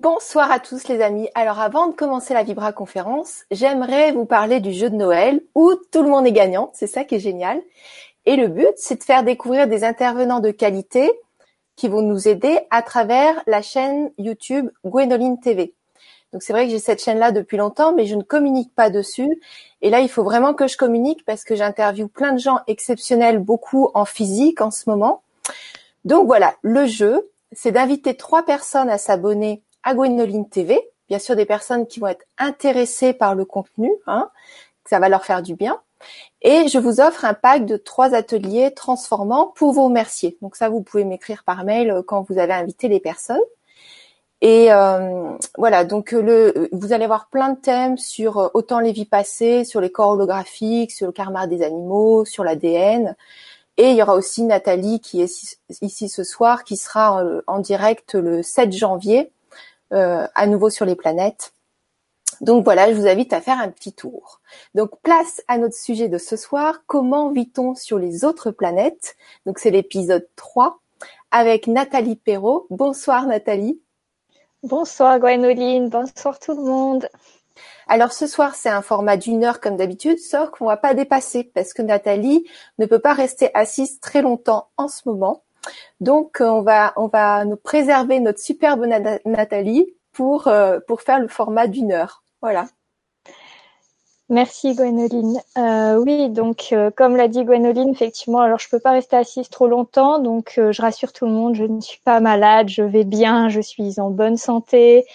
Bonsoir à tous les amis. Alors avant de commencer la Vibra conférence, j'aimerais vous parler du jeu de Noël où tout le monde est gagnant. C'est ça qui est génial. Et le but, c'est de faire découvrir des intervenants de qualité qui vont nous aider à travers la chaîne YouTube Gwénoline TV. Donc c'est vrai que j'ai cette chaîne-là depuis longtemps, mais je ne communique pas dessus. Et là, il faut vraiment que je communique parce que j'interviewe plein de gens exceptionnels, beaucoup en physique en ce moment. Donc voilà, le jeu, c'est d'inviter trois personnes à s'abonner à Gwénoline TV. Bien sûr, des personnes qui vont être intéressées par le contenu, hein, ça va leur faire du bien. Et je vous offre un pack de trois ateliers transformants pour vous remercier. Donc ça, vous pouvez m'écrire par mail euh, quand vous avez invité les personnes. Et euh, voilà, donc le, vous allez avoir plein de thèmes sur euh, autant les vies passées, sur les corps holographiques, sur le karma des animaux, sur l'ADN. Et il y aura aussi Nathalie qui est ici ce soir, qui sera en direct le 7 janvier euh, à nouveau sur les planètes. Donc voilà, je vous invite à faire un petit tour. Donc place à notre sujet de ce soir, comment vit-on sur les autres planètes? Donc c'est l'épisode 3 avec Nathalie Perrault. Bonsoir Nathalie. Bonsoir Gwenoline, bonsoir tout le monde. Alors ce soir, c'est un format d'une heure comme d'habitude, sauf qu'on va pas dépasser parce que Nathalie ne peut pas rester assise très longtemps en ce moment. Donc on va on va nous préserver notre superbe Nathalie pour euh, pour faire le format d'une heure. Voilà. Merci Gwénoline. Euh, oui, donc euh, comme l'a dit Gwénoline, effectivement, alors je peux pas rester assise trop longtemps, donc je rassure tout le monde, je ne suis pas malade, je vais bien, je suis en bonne santé.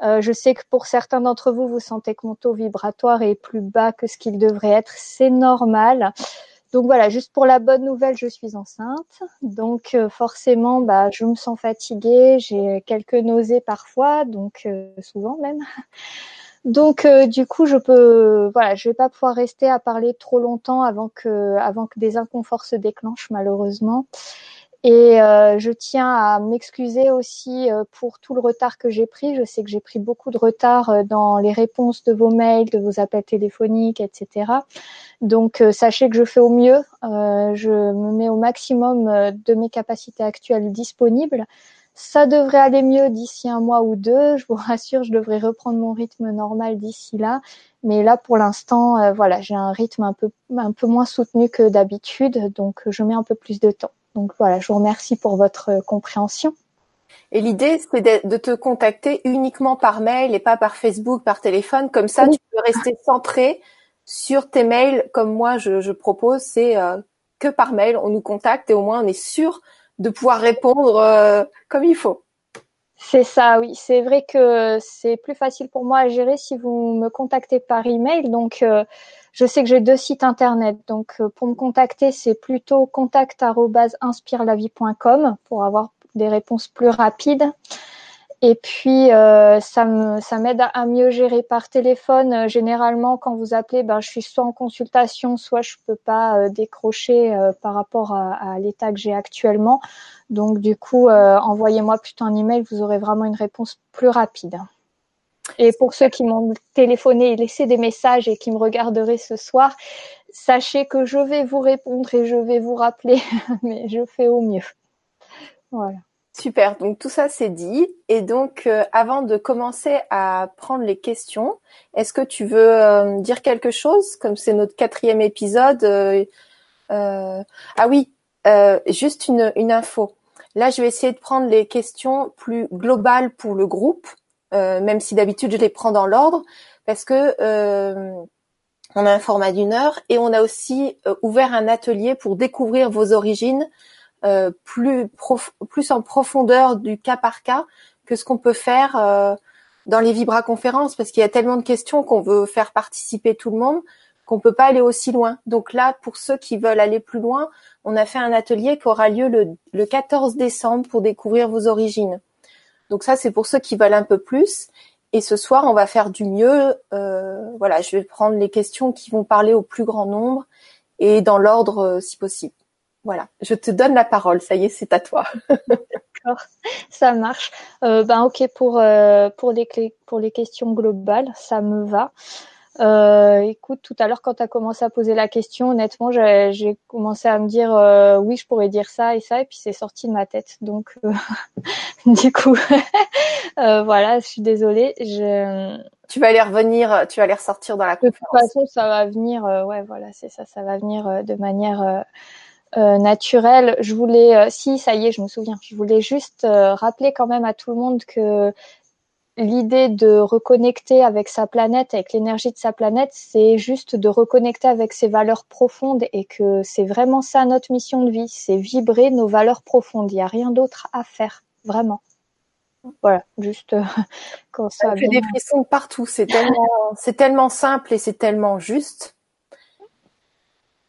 je sais que pour certains d'entre vous, vous sentez que mon taux vibratoire est plus bas que ce qu'il devrait être, c'est normal. Donc voilà, juste pour la bonne nouvelle, je suis enceinte. Donc euh, forcément, bah, je me sens fatiguée, j'ai quelques nausées parfois, donc euh, souvent même. Donc euh, du coup, je peux, voilà, je vais pas pouvoir rester à parler trop longtemps avant que, avant que des inconforts se déclenchent malheureusement. Et euh, je tiens à m'excuser aussi euh, pour tout le retard que j'ai pris. Je sais que j'ai pris beaucoup de retard euh, dans les réponses de vos mails, de vos appels téléphoniques, etc. Donc sachez que je fais au mieux. je me mets au maximum de mes capacités actuelles disponibles. Ça devrait aller mieux d'ici un mois ou deux. Je vous rassure, je devrais reprendre mon rythme normal d'ici là. Mais là, pour l'instant, voilà, j'ai un rythme un peu un peu moins soutenu que d'habitude, donc je mets un peu plus de temps. Donc voilà, je vous remercie pour votre euh, compréhension. Et l'idée, c'est de te contacter uniquement par mail et pas par Facebook, par téléphone. Comme ça, tu peux rester centré sur tes mails, comme moi je, propose. C'est euh, que par mail, on nous contacte et au moins on est sûr de pouvoir répondre euh, comme il faut. C'est ça, oui. C'est vrai que c'est plus facile pour moi à gérer si vous me contactez par email. Donc, je sais que j'ai deux sites internet, donc euh, pour me contacter, c'est plutôt contact@inspirelavie.com pour avoir des réponses plus rapides. Et puis euh, ça m'aide à, mieux gérer par téléphone. Euh, généralement, quand vous appelez, ben je suis soit en consultation, soit je peux pas décrocher par rapport à, à l'état que j'ai actuellement. Donc du coup, envoyez-moi plutôt un email, vous aurez vraiment une réponse plus rapide. Et pour ceux qui m'ont téléphoné et laissé des messages et qui me regarderaient ce soir, sachez que je vais vous répondre et je vais vous rappeler, mais je fais au mieux. Voilà. Super, donc tout ça c'est dit. Et donc euh, avant de commencer à prendre les questions, est-ce que tu veux euh, dire quelque chose? Comme c'est notre quatrième épisode. Euh, ah oui, juste une, une info. Là, je vais essayer de prendre les questions plus globales pour le groupe euh, même si d'habitude je les prends dans l'ordre, parce que euh, on a un format d'une heure et on a aussi euh, ouvert un atelier pour découvrir vos origines plus plus en profondeur du cas par cas que ce qu'on peut faire dans les Vibra conférences parce qu'il y a tellement de questions qu'on veut faire participer tout le monde qu'on peut pas aller aussi loin. Donc là, pour ceux qui veulent aller plus loin, on a fait un atelier qui aura lieu le, le 14 décembre pour découvrir vos origines. Donc ça, c'est pour ceux qui veulent un peu plus. Et ce soir, on va faire du mieux. Euh, voilà, je vais prendre les questions qui vont parler au plus grand nombre et dans l'ordre euh, si possible. Voilà, je te donne la parole. Ça y est, c'est à toi. D'accord, ça marche. Euh, ben ok pour pour les pour les questions globales, ça me va. Euh, écoute, tout à l'heure, quand tu as commencé à poser la question, honnêtement, j'ai commencé à me dire euh, oui, je pourrais dire ça et ça, et puis c'est sorti de ma tête. Donc, euh, du coup, voilà, je suis désolée. Je... Tu vas aller revenir, tu vas aller ressortir dans la conférence. De toute façon, ça va venir. ouais, voilà, c'est ça, ça va venir de manière naturelle. Je voulais, si, ça y est, je me souviens. Je voulais juste rappeler quand même à tout le monde que l'idée de reconnecter avec sa planète, avec l'énergie de sa planète, c'est juste de reconnecter avec ses valeurs profondes et que c'est vraiment ça notre mission de vie, c'est vibrer nos valeurs profondes. Il n'y a rien d'autre à faire, vraiment. Voilà, juste euh, quand ça. Ça fait des frissons partout. C'est tellement, c'est tellement simple et c'est tellement juste.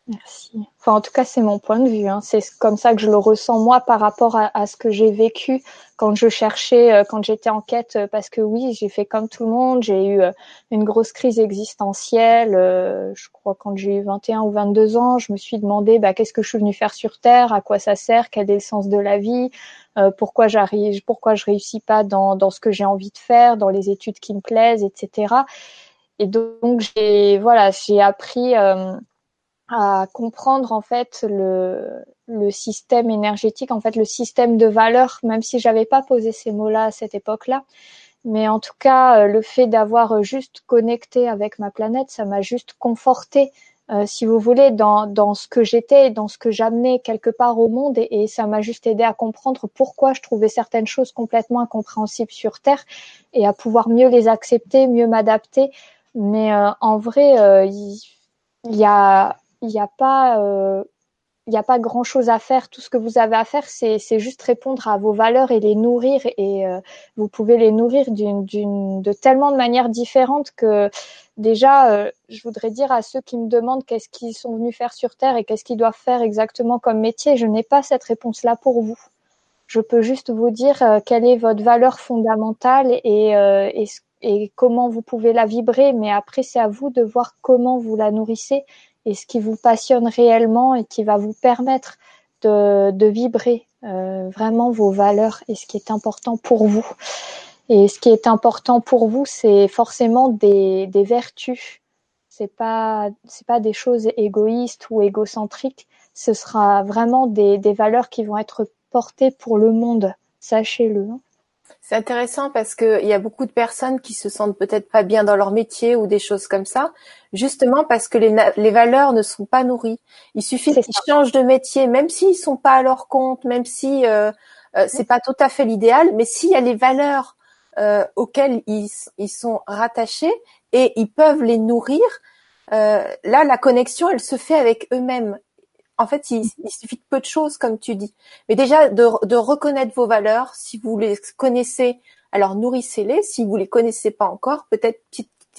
Merci. Enfin, en tout cas, c'est mon point de vue. Hein. C'est comme ça que je le ressens moi par rapport à, ce que j'ai vécu quand je cherchais, euh, quand j'étais en quête. Euh, parce que oui, j'ai fait comme tout le monde. J'ai eu euh, une grosse crise existentielle. je crois quand j'ai eu 21 ou 22 ans, je me suis demandé bah, qu'est-ce que je suis venue faire sur Terre, à quoi ça sert, quel est le sens de la vie, pourquoi j'arrive, pourquoi je réussis pas dans, dans ce que j'ai envie de faire, dans les études qui me plaisent, etc. Et donc j'ai voilà, j'ai appris à comprendre en fait le, le système énergétique, en fait le système de valeurs, même si j'avais pas posé ces mots-là à cette époque-là. Mais en tout cas, euh, le fait d'avoir juste connecté avec ma planète, ça m'a juste conforté, euh, si vous voulez, dans, dans ce que j'étais, dans ce que j'amenais quelque part au monde, et, ça m'a juste aidé à comprendre pourquoi je trouvais certaines choses complètement incompréhensibles sur Terre, et à pouvoir mieux les accepter, mieux m'adapter. Mais euh, en vrai, il y a il n'y a pas euh, il a pas grand chose à faire. Tout ce que vous avez à faire, c'est, juste répondre à vos valeurs et les nourrir. Et euh, vous pouvez les nourrir d'une, d'une, de tellement de manières différentes que déjà, euh, je voudrais dire à ceux qui me demandent qu'est-ce qu'ils sont venus faire sur Terre et qu'est-ce qu'ils doivent faire exactement comme métier, je n'ai pas cette réponse-là pour vous. Je peux juste vous dire quelle est votre valeur fondamentale et, et comment vous pouvez la vibrer. Mais après, c'est à vous de voir comment vous la nourrissez et ce qui vous passionne réellement et qui va vous permettre de, de vibrer euh, vraiment vos valeurs et ce qui est important pour vous. Et ce qui est important pour vous, c'est forcément des, des vertus. C'est pas c'est pas des choses égoïstes ou égocentriques. Ce sera vraiment des, des valeurs qui vont être portées pour le monde. Sachez-le. Hein. C'est intéressant parce qu'il y a beaucoup de personnes qui se sentent peut-être pas bien dans leur métier ou des choses comme ça, justement parce que les, les valeurs ne sont pas nourries. Il suffit qu'ils changent de métier, même s'ils sont pas à leur compte, même si euh, euh c'est pas tout à fait l'idéal, mais s'il y a les valeurs euh, auxquelles ils, ils, sont rattachés et ils peuvent les nourrir, euh, là la connexion elle se fait avec eux-mêmes en fait, il, suffit de peu de choses, comme tu dis. Mais déjà, de, reconnaître vos valeurs, si vous les connaissez, alors nourrissez-les. Si vous les connaissez pas encore, peut-être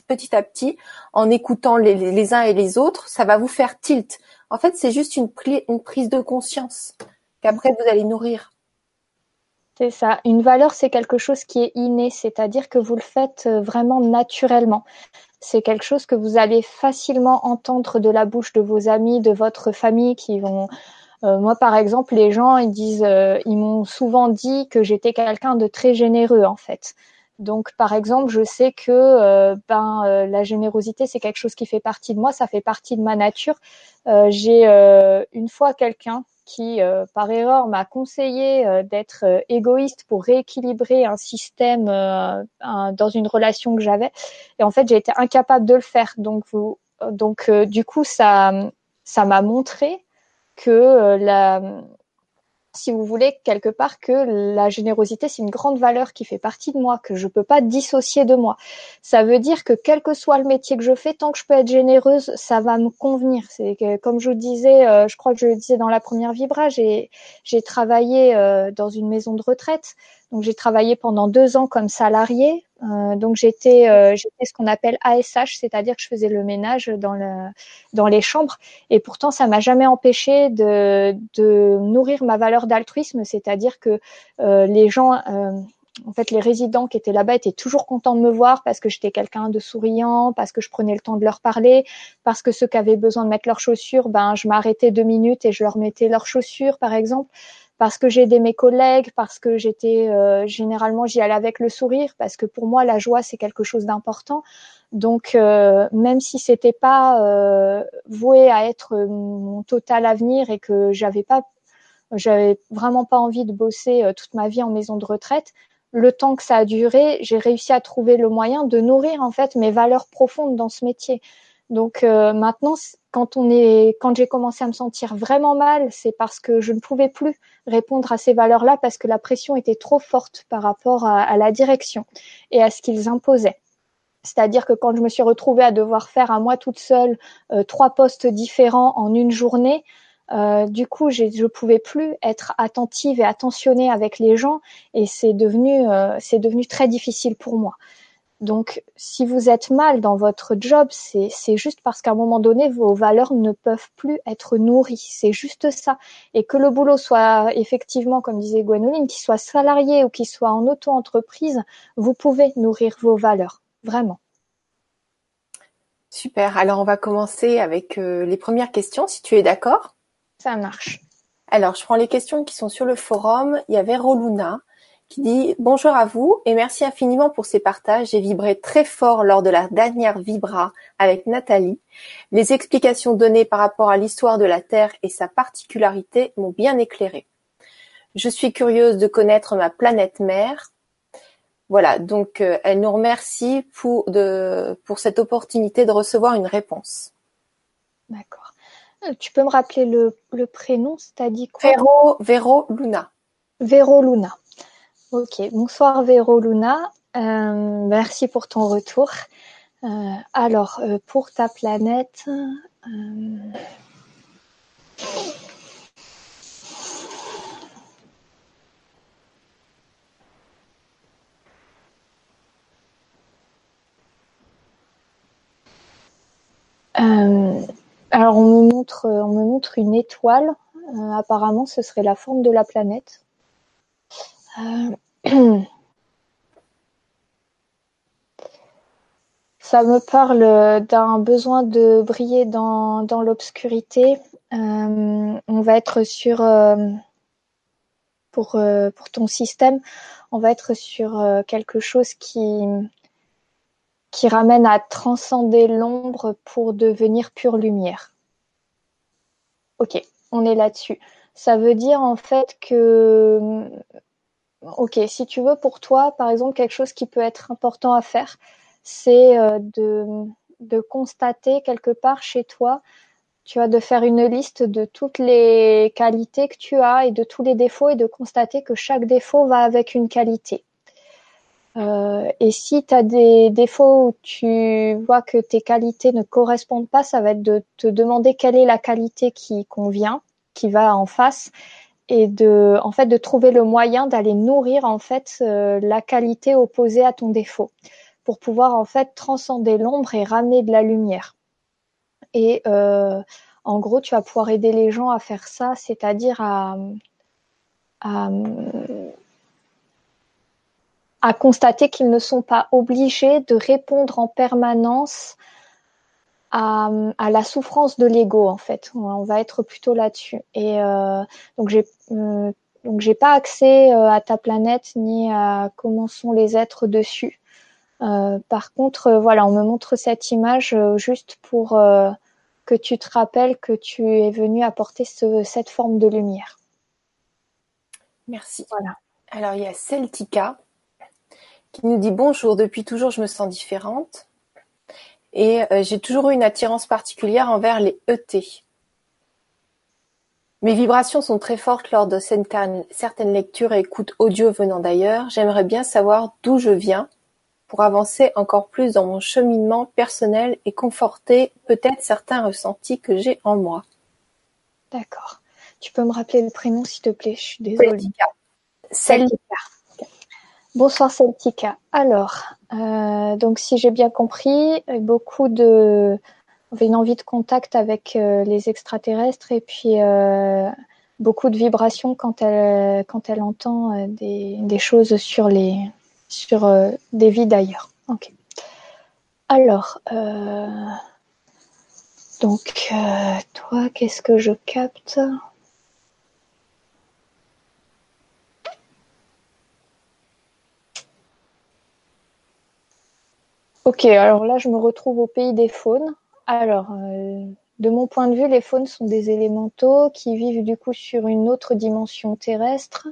petit, à petit, en écoutant les, uns et les autres, ça va vous faire tilt. En fait, c'est juste une, une prise de conscience qu'après vous allez nourrir. C'est ça. Une valeur, c'est quelque chose qui est inné, c'est-à-dire que vous le faites euh, vraiment naturellement c'est quelque chose que vous allez facilement entendre de la bouche de vos amis, de votre famille qui vont euh, moi, par exemple, les gens, ils disent, euh, ils m'ont souvent dit que j'étais quelqu'un de très généreux, en fait. Donc, par exemple, je sais que euh, ben la générosité, c'est quelque chose qui fait partie de moi, ça fait partie de ma nature. J'ai une fois quelqu'un qui, euh, par erreur, m'a conseillé euh, d'être euh, égoïste pour rééquilibrer un système dans une relation que j'avais. Et en fait, j'ai été incapable de le faire. Donc, vous, donc du coup, ça, ça m'a montré que la, si vous voulez, quelque part que la générosité, c'est une grande valeur qui fait partie de moi, que je peux pas dissocier de moi. Ça veut dire que quel que soit le métier que je fais, tant que je peux être généreuse, ça va me convenir. C'est comme je vous disais, euh, je crois que je le disais dans la première vibra, j'ai, j'ai travaillé euh, dans une maison de retraite. Donc j'ai travaillé pendant deux ans comme salarié. Euh, donc j'étais euh, j'étais ce qu'on appelle ASH, c'est-à-dire que je faisais le ménage dans le dans les chambres. Et pourtant ça m'a jamais empêché de de nourrir ma valeur d'altruisme, c'est-à-dire que euh, les gens en fait, les résidents qui étaient là-bas étaient toujours contents de me voir parce que j'étais quelqu'un de souriant, parce que je prenais le temps de leur parler, parce que ceux qui avaient besoin de mettre leurs chaussures, ben je m'arrêtais deux minutes et je leur mettais leurs chaussures, par exemple. Parce que j'ai aidé mes collègues, parce que j'étais euh, généralement j'y allais avec le sourire, parce que pour moi la joie c'est quelque chose d'important. Donc euh, même si c'était pas euh, voué à être mon total avenir et que j'avais pas, j'avais vraiment pas envie de bosser toute ma vie en maison de retraite, le temps que ça a duré, j'ai réussi à trouver le moyen de nourrir en fait mes valeurs profondes dans ce métier. Donc maintenant, quand on est, quand j'ai commencé à me sentir vraiment mal, c'est parce que je ne pouvais plus répondre à ces valeurs-là parce que la pression était trop forte par rapport à, la direction et à ce qu'ils imposaient. C'est-à-dire que quand je me suis retrouvée à devoir faire à moi toute seule euh, trois postes différents en une journée, euh, du coup, je pouvais plus être attentive et attentionnée avec les gens, et c'est devenu, euh, c'est devenu très difficile pour moi. Donc, si vous êtes mal dans votre job, c'est juste parce qu'à un moment donné, vos valeurs ne peuvent plus être nourries. C'est juste ça. Et que le boulot soit effectivement, comme disait Gwenoline, qu'il soit salarié ou qu'il soit en auto-entreprise, vous pouvez nourrir vos valeurs. Vraiment. Super. Alors, on va commencer avec euh, les premières questions, si tu es d'accord. Ça marche. Alors, je prends les questions qui sont sur le forum. Il y avait Roluna qui dit bonjour à vous et merci infiniment pour ces partages. J'ai vibré très fort lors de la dernière Vibra avec Nathalie. Les explications données par rapport à l'histoire de la Terre et sa particularité m'ont bien éclairé. Je suis curieuse de connaître ma planète mère. Voilà, donc euh, elle nous remercie pour, de, pour cette opportunité de recevoir une réponse. D'accord. Euh, tu peux me rappeler le, le prénom, c'est-à-dire quoi? Véro, Véro Luna. Véro Luna. Ok, bonsoir Véro Luna. Euh, merci pour ton retour. Euh, alors, euh, pour ta planète, alors on me montre, on me montre une étoile. apparemment, ce serait la forme de la planète. Ça me parle d'un besoin de briller dans, dans l'obscurité. Euh, on va être sur euh, pour euh, pour ton système, on va être sur quelque chose qui qui ramène à transcender l'ombre pour devenir pure lumière. Ok, on est là-dessus. Ça veut dire en fait que ok, si tu veux pour toi, par exemple, quelque chose qui peut être important à faire, c'est euh, de, constater quelque part chez toi, tu as de faire une liste de toutes les qualités que tu as et de tous les défauts et de constater que chaque défaut va avec une qualité. Euh, et si tu as des défauts où tu vois que tes qualités ne correspondent pas, ça va être de te demander quelle est la qualité qui convient, qui va en face, et de en fait de trouver le moyen d'aller nourrir en fait euh, la qualité opposée à ton défaut pour pouvoir en fait transcender l'ombre et ramener de la lumière. Et euh, en gros, tu vas pouvoir aider les gens à faire ça, c'est-à-dire à, à, à constater qu'ils ne sont pas obligés de répondre en permanence à, à la souffrance de l'ego en fait. On va être plutôt là-dessus. Et euh, donc j'ai euh, donc j'ai pas accès euh, à ta planète ni à comment sont les êtres dessus. Euh, par contre, voilà, on me montre cette image juste pour que tu te rappelles que tu es venu apporter ce, cette forme de lumière. Merci. Voilà. Alors il y a Celtica qui nous dit bonjour. Depuis toujours, je me sens différente et j'ai toujours eu une attirance particulière envers les ET. Mes vibrations sont très fortes lors de certaines lectures et écoutes audio venant d'ailleurs. J'aimerais bien savoir d'où je viens pour avancer encore plus dans mon cheminement personnel et conforter peut-être certains ressentis que j'ai en moi. D'accord. Tu peux me rappeler le prénom s'il te plaît? Je suis désolée. Celtica. Bonsoir Celtica. Alors, euh, donc si j'ai bien compris, beaucoup de une envie de contact avec euh, les extraterrestres et puis euh, beaucoup de vibrations quand elle quand elle entend euh, des, choses sur les sur des vies d'ailleurs. Alors donc toi qu'est-ce que je capte? Ok, alors là, je me retrouve au pays des faunes. Alors, euh, de mon point de vue, les faunes sont des élémentaux qui vivent du coup sur une autre dimension terrestre.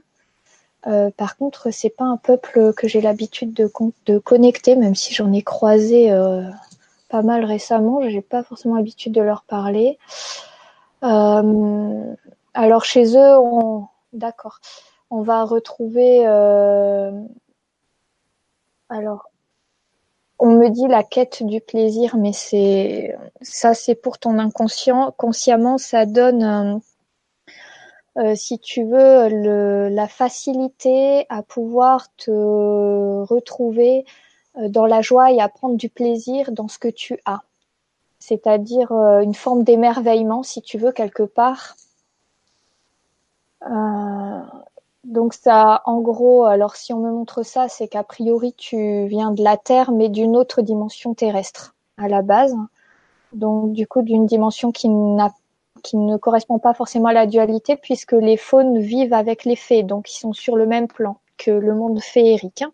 Euh, par contre, c'est pas un peuple que j'ai l'habitude de, de, connecter, même si j'en ai croisé euh, pas mal récemment. J'ai pas forcément l'habitude de leur parler. Euh, alors chez eux, on, d'accord, on va retrouver. alors, on me dit la quête du plaisir, mais c'est ça, c'est pour ton inconscient. Consciemment, ça donne euh, si tu veux, la facilité à pouvoir te retrouver euh, dans la joie et à prendre du plaisir dans ce que tu as. C'est-à-dire euh, une forme d'émerveillement, si tu veux, quelque part. Donc ça, en gros, alors si on me montre ça, c'est qu'a priori tu viens de la Terre, mais d'une autre dimension terrestre à la base. Donc du coup, d'une dimension qui qui ne correspond pas forcément à la dualité puisque les faunes vivent avec les fées, donc ils sont sur le même plan que le monde féerique.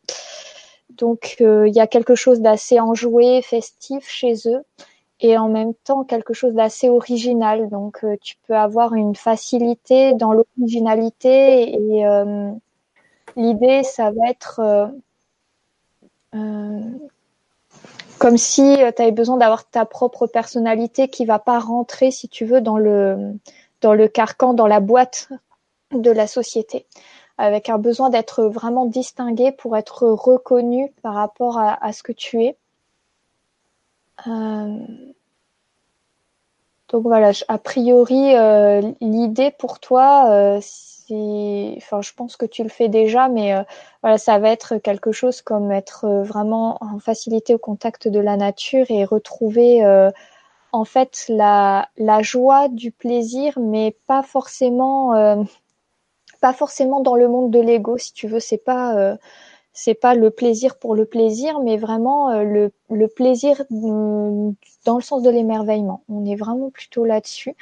Donc euh, il y a quelque chose d'assez enjoué, festif chez eux et en même temps quelque chose d'assez original. Donc euh, tu peux avoir une facilité dans l'originalité et euh, l'idée ça va être comme si euh, tu avais besoin d'avoir ta propre personnalité qui va pas rentrer, si tu veux, dans le, dans le carcan, dans la boîte de la société, avec un besoin d'être vraiment distingué pour être reconnu par rapport à, ce que tu es. Euh, donc voilà, a priori, euh, l'idée pour toi, enfin, je pense que tu le fais déjà, mais euh, voilà, ça va être quelque chose comme être euh, vraiment en facilité au contact de la nature et retrouver euh, en fait la, la joie du plaisir, mais pas forcément, pas forcément dans le monde de l'ego, si tu veux. C'est pas c'est pas le plaisir pour le plaisir, mais vraiment le, le plaisir dans le sens de l'émerveillement. On est vraiment plutôt là-dessus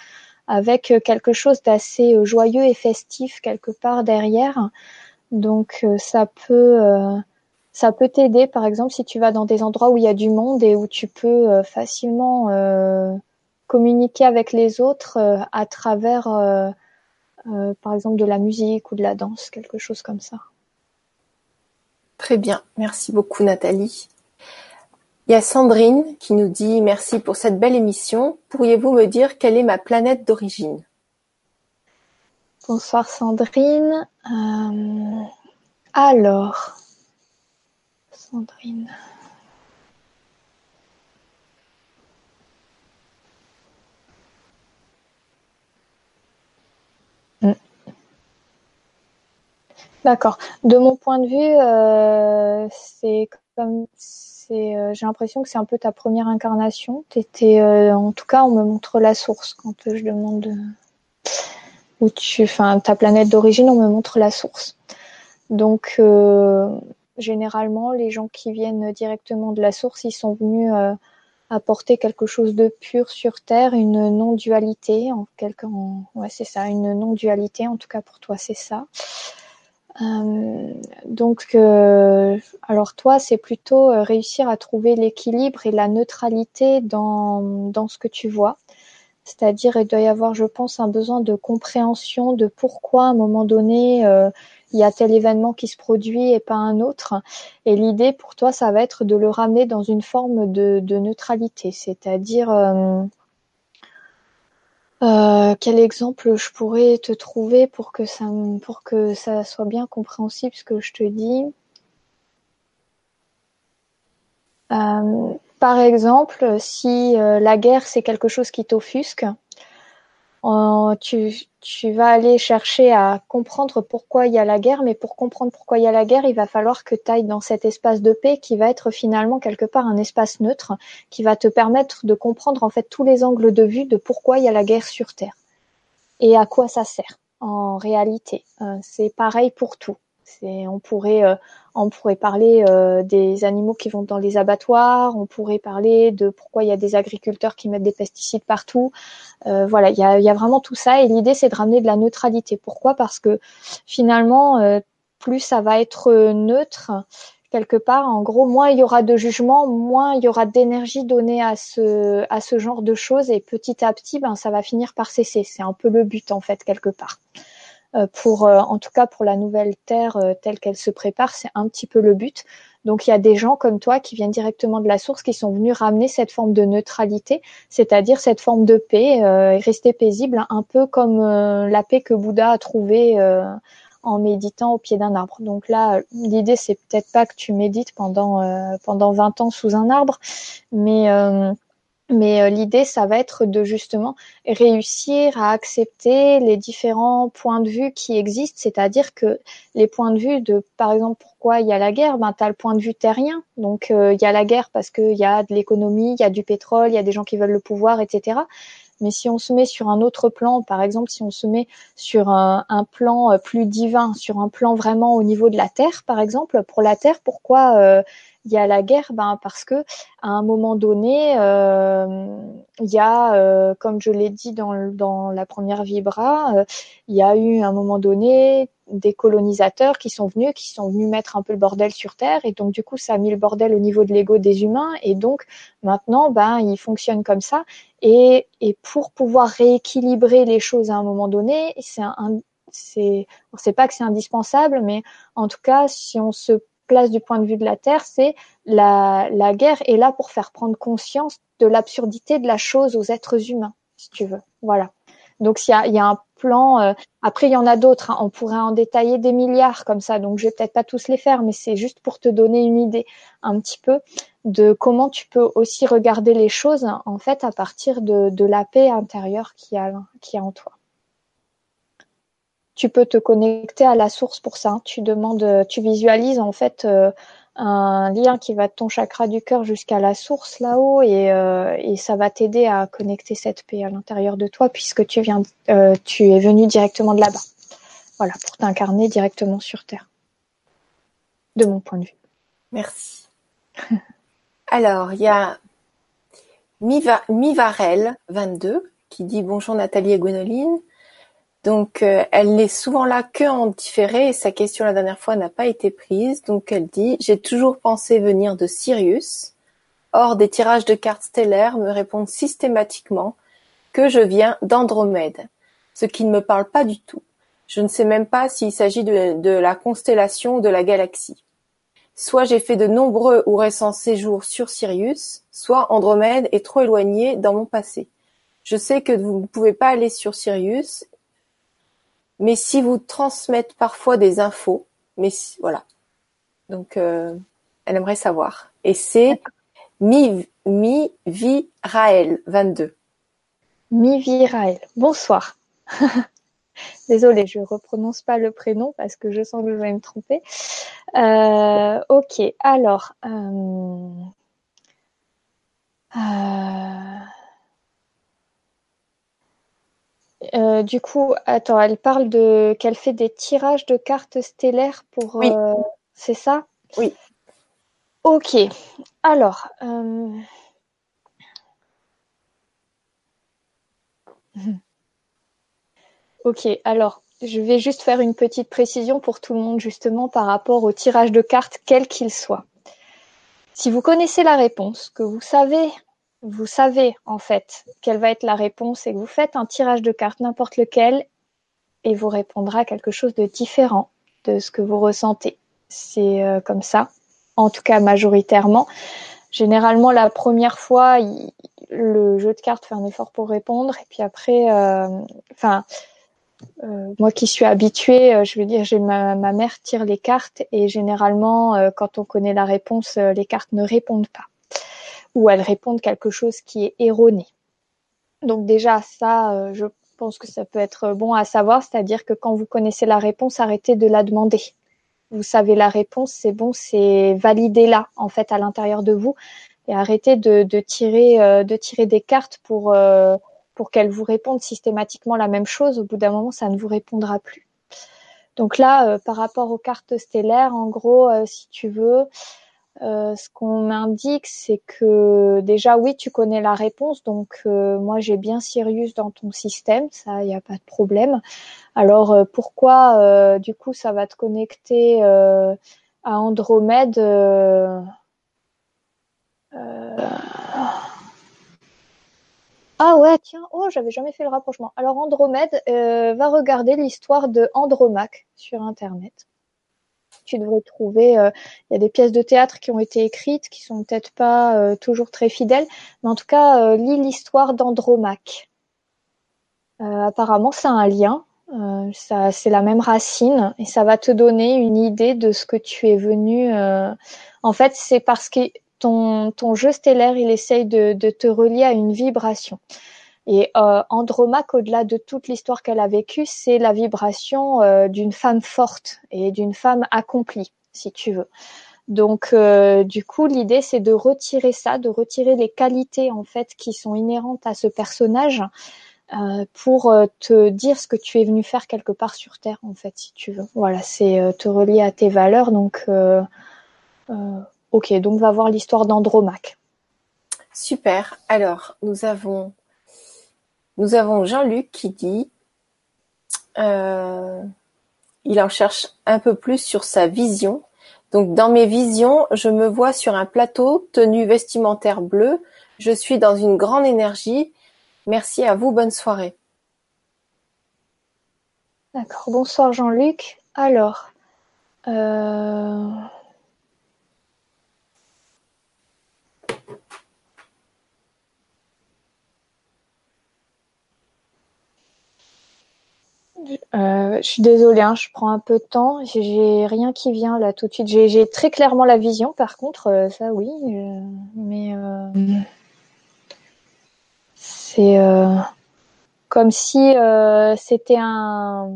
avec euh, quelque chose d'assez euh, joyeux et festif quelque part derrière. Donc euh, ça peut ça peut t'aider par exemple si tu vas dans des endroits où il y a du monde et où tu peux facilement communiquer avec les autres à travers par exemple de la musique ou de la danse, quelque chose comme ça. Très bien, merci beaucoup Nathalie. Il y a Sandrine qui nous dit merci pour cette belle émission. Pourriez-vous me dire quelle est ma planète d'origine? Bonsoir Sandrine. Euh, alors, Sandrine. D'accord. De mon point de vue, euh, c'est comme euh, j'ai l'impression que c'est un peu ta première incarnation. Euh, en tout cas, on me montre la source quand je demande où tu, enfin, ta planète d'origine, on me montre la source. Donc, généralement, les gens qui viennent directement de la source, ils sont venus apporter quelque chose de pur sur Terre, une non-dualité, en quelque, c'est ça, une non-dualité. En tout cas, pour toi, c'est ça. Euh, donc, euh, alors toi, c'est plutôt euh, réussir à trouver l'équilibre et la neutralité dans, dans ce que tu vois. C'est-à-dire, il doit y avoir, je pense, un besoin de compréhension de pourquoi à un moment donné il y a tel événement qui se produit et pas un autre. Et l'idée pour toi, ça va être de le ramener dans une forme de, de neutralité, c'est-à-dire euh, quel exemple je pourrais te trouver pour que ça pour que ça soit bien compréhensible ce que je te dis? Euh, Par exemple, si euh, la guerre c'est quelque chose qui t'offusque, tu, tu vas aller chercher à comprendre pourquoi il y a la guerre, mais pour comprendre pourquoi il y a la guerre, il va falloir que tu ailles dans cet espace de paix qui va être finalement quelque part un espace neutre, qui va te permettre de comprendre en fait tous les angles de vue de pourquoi il y a la guerre sur Terre et à quoi ça sert en réalité. Euh, c'est pareil pour tout. On pourrait, euh, on pourrait parler euh, des animaux qui vont dans les abattoirs, on pourrait parler de pourquoi il y a des agriculteurs qui mettent des pesticides partout. Euh, voilà, il y a, vraiment tout ça et l'idée c'est de ramener de la neutralité. Pourquoi? Parce que finalement, plus ça va être neutre, quelque part. En gros, moins il y aura de jugement, moins il y aura d'énergie donnée à ce à ce genre de choses et petit à petit, ben ça va finir par cesser. C'est un peu le but en fait quelque part. Euh, pour euh, en tout cas pour la nouvelle terre euh, telle qu'elle se prépare, c'est un petit peu le but. Donc il y a des gens comme toi qui viennent directement de la source qui sont venus ramener cette forme de neutralité, c'est-à-dire cette forme de paix et rester paisible, un peu comme la paix que Bouddha a trouvée en méditant au pied d'un arbre. Donc là, l'idée c'est peut-être pas que tu médites pendant euh, pendant 20 ans sous un arbre, mais euh, mais euh, l'idée, ça va être de justement réussir à accepter les différents points de vue qui existent, c'est-à-dire que les points de vue de, par exemple, pourquoi il y a la guerre, ben, tu as le point de vue terrien. Donc, il y a la guerre parce qu'il y a de l'économie, il y a du pétrole, il y a des gens qui veulent le pouvoir, etc. Mais si on se met sur un autre plan, par exemple, si on se met sur un, plan euh, plus divin, sur un plan vraiment au niveau de la Terre, par exemple, pour la Terre, pourquoi euh, il y a la guerre ben parce que à un moment donné euh, il y a euh, comme je l'ai dit dans, dans la première vibra euh, il y a eu à un moment donné des colonisateurs qui sont venus qui sont venus mettre un peu le bordel sur terre et donc du coup ça a mis le bordel au niveau de l'ego des humains et donc maintenant ben il fonctionne comme ça. Et et pour pouvoir rééquilibrer les choses à un moment donné c'est un c'est on sait pas que c'est indispensable mais en tout cas si on se place du point de vue de la Terre, c'est la, la guerre est là pour faire prendre conscience de l'absurdité de la chose aux êtres humains, si tu veux. Voilà. Donc il y a, y a un plan. Euh, après il y en a d'autres. Hein. on pourrait en détailler des milliards comme ça. Donc je vais peut-être pas tous les faire, mais c'est juste pour te donner une idée un petit peu de comment tu peux aussi regarder les choses en fait à partir de, de la paix intérieure qui a qui a en toi tu peux te connecter à la source pour ça. Tu demandes, tu visualises en fait euh, un lien qui va de ton chakra du cœur jusqu'à la source là-haut et, euh, ça va t'aider à connecter cette paix à l'intérieur de toi puisque tu viens, euh, tu es venu directement de là-bas. Voilà, pour t'incarner directement sur Terre. De mon point de vue. Merci. Alors, il y a Miva, Mivarel 22 qui dit bonjour Nathalie et Gwénoline. Donc euh, elle n'est souvent là que en différé et sa question la dernière fois n'a pas été prise. Donc elle dit J'ai toujours pensé venir de Sirius. Or des tirages de cartes stellaires me répondent systématiquement que je viens d'Andromède, ce qui ne me parle pas du tout. Je ne sais même pas s'il s'agit de, de la constellation ou de la galaxie. Soit j'ai fait de nombreux ou récents séjours sur Sirius, soit Andromède est trop éloigné dans mon passé. Je sais que vous ne pouvez pas aller sur Sirius mais si vous transmettez parfois des infos, mais voilà. Donc, euh, elle aimerait savoir. Et c'est Mi, Mi Virael 22. Mi Virael. Bonsoir. Désolée, je reprononce pas le prénom parce que je sens que je vais me tromper. Euh, ok, alors. Euh, euh du coup, attends, elle parle de qu'elle fait des tirages de cartes stellaires pour. Oui. Euh, c'est ça? Oui. Ok. Alors. Euh... Ok. Alors, je vais juste faire une petite précision pour tout le monde justement par rapport au tirage de cartes, quel qu'il soit. Si vous connaissez la réponse, que vous savez vous savez en fait quelle va être la réponse et que vous faites un tirage de cartes n'importe lequel et vous répondra quelque chose de différent de ce que vous ressentez. C'est euh, comme ça, en tout cas majoritairement. Généralement, la première fois, le jeu de cartes fait un effort pour répondre et puis après, euh, enfin, euh, moi qui suis habituée, je veux dire, j'ai ma, ma, mère tire les cartes et généralement, quand on connaît la réponse, les cartes ne répondent pas ou elles répondent quelque chose qui est erroné. Donc déjà, ça, euh, je pense que ça peut être bon à savoir, c'est-à-dire que quand vous connaissez la réponse, arrêtez de la demander. Vous savez la réponse, c'est bon, c'est validé là, en fait, à l'intérieur de vous, et arrêtez de, tirer, euh, de tirer des cartes pour euh, pour qu'elles vous répondent systématiquement la même chose. Au bout d'un moment, ça ne vous répondra plus. Donc là, par rapport aux cartes stellaires, en gros, si tu veux, euh, ce qu'on m'indique, c'est que déjà, oui, tu connais la réponse. Donc, euh, moi, j'ai bien Sirius dans ton système. Ça, il n'y a pas de problème. Alors, euh, pourquoi, du coup, ça va te connecter à Andromède. Ah ouais, tiens, oh, j'avais jamais fait le rapprochement. Alors Andromède va regarder l'histoire de Andromaque sur Internet tu devrais trouver. Euh, il y a des pièces de théâtre qui ont été écrites, qui sont peut-être pas euh, toujours très fidèles, mais en tout cas, euh, lis l'histoire d'Andromaque. apparemment, ça a un lien. ça, c'est la même racine et ça va te donner une idée de ce que tu es venu. En fait, c'est parce que ton, jeu stellaire, il essaye de te relier à une vibration. Et euh, Andromaque, au-delà de toute l'histoire qu'elle a vécue, c'est la vibration euh, d'une femme forte et d'une femme accomplie, si tu veux. Donc, euh, du coup, l'idée, c'est de retirer ça, de retirer les qualités en fait qui sont inhérentes à ce personnage euh, pour euh, te dire ce que tu es venu faire quelque part sur Terre, en fait, si tu veux. Voilà, c'est te relier à tes valeurs. Donc, ok, donc va voir l'histoire d'Andromaque. Super. Alors, nous avons nous avons Jean-Luc qui dit euh, il en cherche un peu plus sur sa vision. Donc dans mes visions, je me vois sur un plateau, tenue vestimentaire bleue. Je suis dans une grande énergie. Merci à vous, bonne soirée. D'accord, bonsoir Jean-Luc. Alors, euh, Euh, je suis désolée, hein, je prends un peu de temps. J'ai rien qui vient là tout de suite. J'ai très clairement la vision, par contre, euh, ça oui, euh, mais c'est comme si c'était un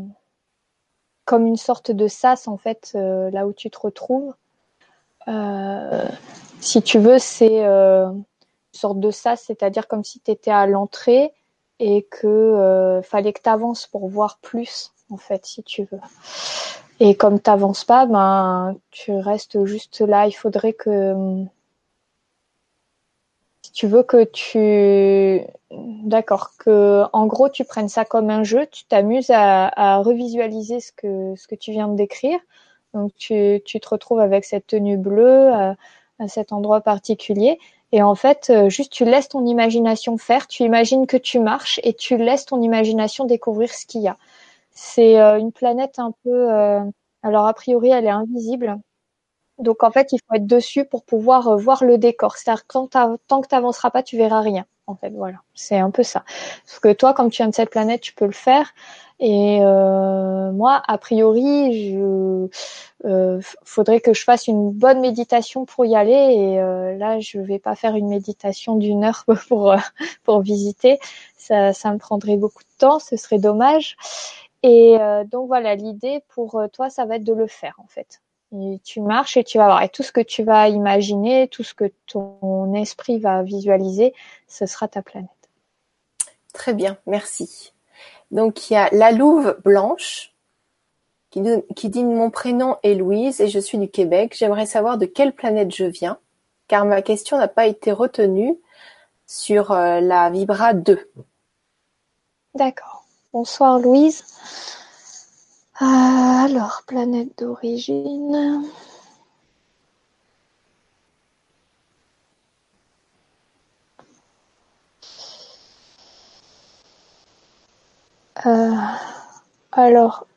comme une sorte de sas en fait là où tu te retrouves. si tu veux, c'est une sorte de sas, c'est-à-dire comme si tu étais à l'entrée et que euh, fallait que tu avances pour voir plus en fait si tu veux. Et comme tu n'avances pas, ben tu restes juste là. Il faudrait que si tu veux que tu d'accord que en gros tu prennes ça comme un jeu, tu t'amuses à, revisualiser ce que ce que tu viens de décrire. Donc tu, tu te retrouves avec cette tenue bleue à cet endroit particulier et en fait, euh, juste tu laisses ton imagination faire, tu imagines que tu marches et tu laisses ton imagination découvrir ce qu'il y a. C'est euh, une planète un peu, euh, alors a priori elle est invisible. Donc en fait, il faut être dessus pour pouvoir voir le décor. C'est-à-dire que tant que tu n'avanceras pas, tu verras rien. En fait, voilà, c'est un peu ça. Parce que toi, comme tu aimes cette planète, tu peux le faire. Et euh, moi, a priori, je euh, faudrait que je fasse une bonne méditation pour y aller. Et euh, là, je vais pas faire une méditation d'une heure pour pour visiter. Ça, ça me prendrait beaucoup de temps. Ce serait dommage. Et donc voilà, l'idée pour toi, ça va être de le faire en fait. Et tu marches et tu vas voir. Et tout ce que tu vas imaginer, tout ce que ton esprit va visualiser, ce sera ta planète. Très bien, merci. Donc il y a la Louve Blanche qui, dit mon prénom est Louise et je suis du Québec. J'aimerais savoir de quelle planète je viens, car ma question n'a pas été retenue sur euh, la Vibra 2. D'accord. Bonsoir Louise. Euh, alors, planète d'origine. Euh, alors,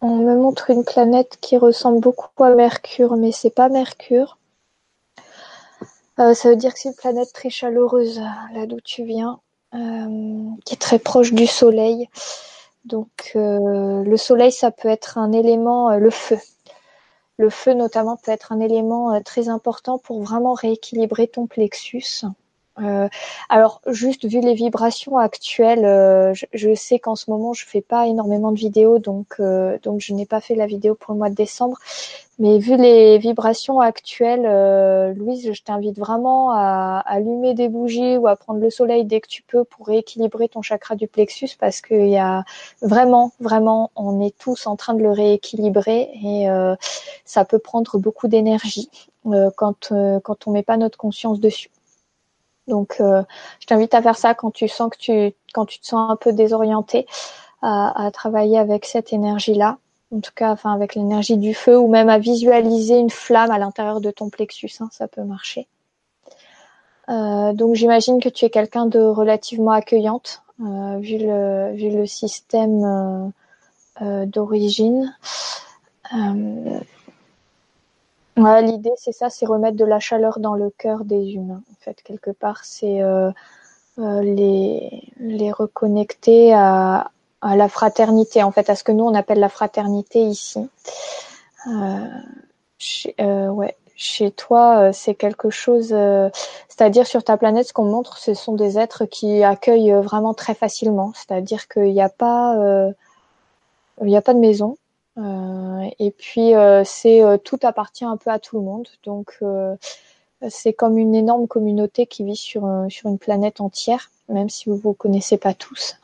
on me montre une planète qui ressemble beaucoup à Mercure, mais c'est pas Mercure. Euh, ça veut dire que c'est une planète très chaleureuse, là d'où tu viens, euh, qui est très proche du Soleil. Donc, le Soleil, ça peut être un élément, le feu. Le feu, notamment, peut être un élément très important pour vraiment rééquilibrer ton plexus. Euh, alors juste vu les vibrations actuelles, euh, je, sais qu'en ce moment je fais pas énormément de vidéos, donc euh, donc je n'ai pas fait la vidéo pour le mois de décembre. Mais vu les vibrations actuelles, Louise, je t'invite vraiment à, allumer des bougies ou à prendre le soleil dès que tu peux pour rééquilibrer ton chakra du plexus parce qu'il y a vraiment, vraiment, on est tous en train de le rééquilibrer et ça peut prendre beaucoup d'énergie quand quand on met pas notre conscience dessus. Donc, euh, je t'invite à faire ça quand tu sens que tu, quand tu te sens un peu désorienté, à, travailler avec cette énergie-là. en tout cas, enfin avec l'énergie du feu, ou même à visualiser une flamme à l'intérieur de ton plexus, hein, ça peut marcher. Euh, donc j'imagine que tu es quelqu'un de relativement accueillante, euh, vu le vu le système d'origine. L'idée c'est ça, c'est remettre de la chaleur dans le cœur des humains. En fait, quelque part, c'est les les reconnecter à la fraternité, en fait, à ce que nous on appelle la fraternité ici. Euh, chez, euh, ouais, chez toi, euh, c'est quelque chose, euh, c'est-à-dire sur ta planète, ce qu'on montre, ce sont des êtres qui accueillent vraiment très facilement. C'est-à-dire qu'il n'y a pas, n'y a pas de maison. Et puis c'est tout appartient un peu à tout le monde. Donc c'est comme une énorme communauté qui vit sur sur une planète entière, même si vous vous connaissez pas tous.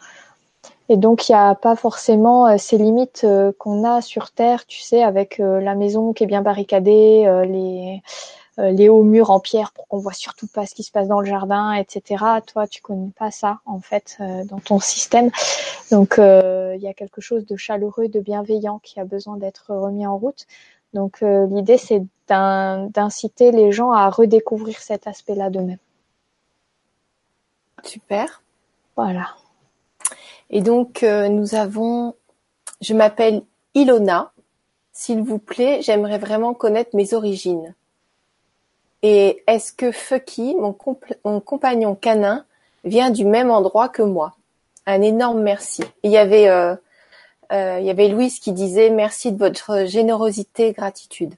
Et donc il n'y a pas forcément euh, ces limites euh, qu'on a sur Terre, tu sais, avec euh, la maison qui est bien barricadée, les les hauts murs en pierre pour qu'on voit surtout pas ce qui se passe dans le jardin, etc. Toi, tu connais pas ça en fait dans ton système. Donc il y a quelque chose de chaleureux, de bienveillant qui a besoin d'être remis en route. Donc l'idée c'est d'inciter les gens à redécouvrir cet aspect-là d'eux-mêmes. Super. Voilà. Et donc, euh, nous avons, je m'appelle Ilona. S'il vous plaît, j'aimerais vraiment connaître mes origines. Et est-ce que Fucky, mon, mon, compagnon canin, vient du même endroit que moi? Un énorme merci. il y avait, euh, euh, il y avait Louise qui disait merci de votre générosité, gratitude.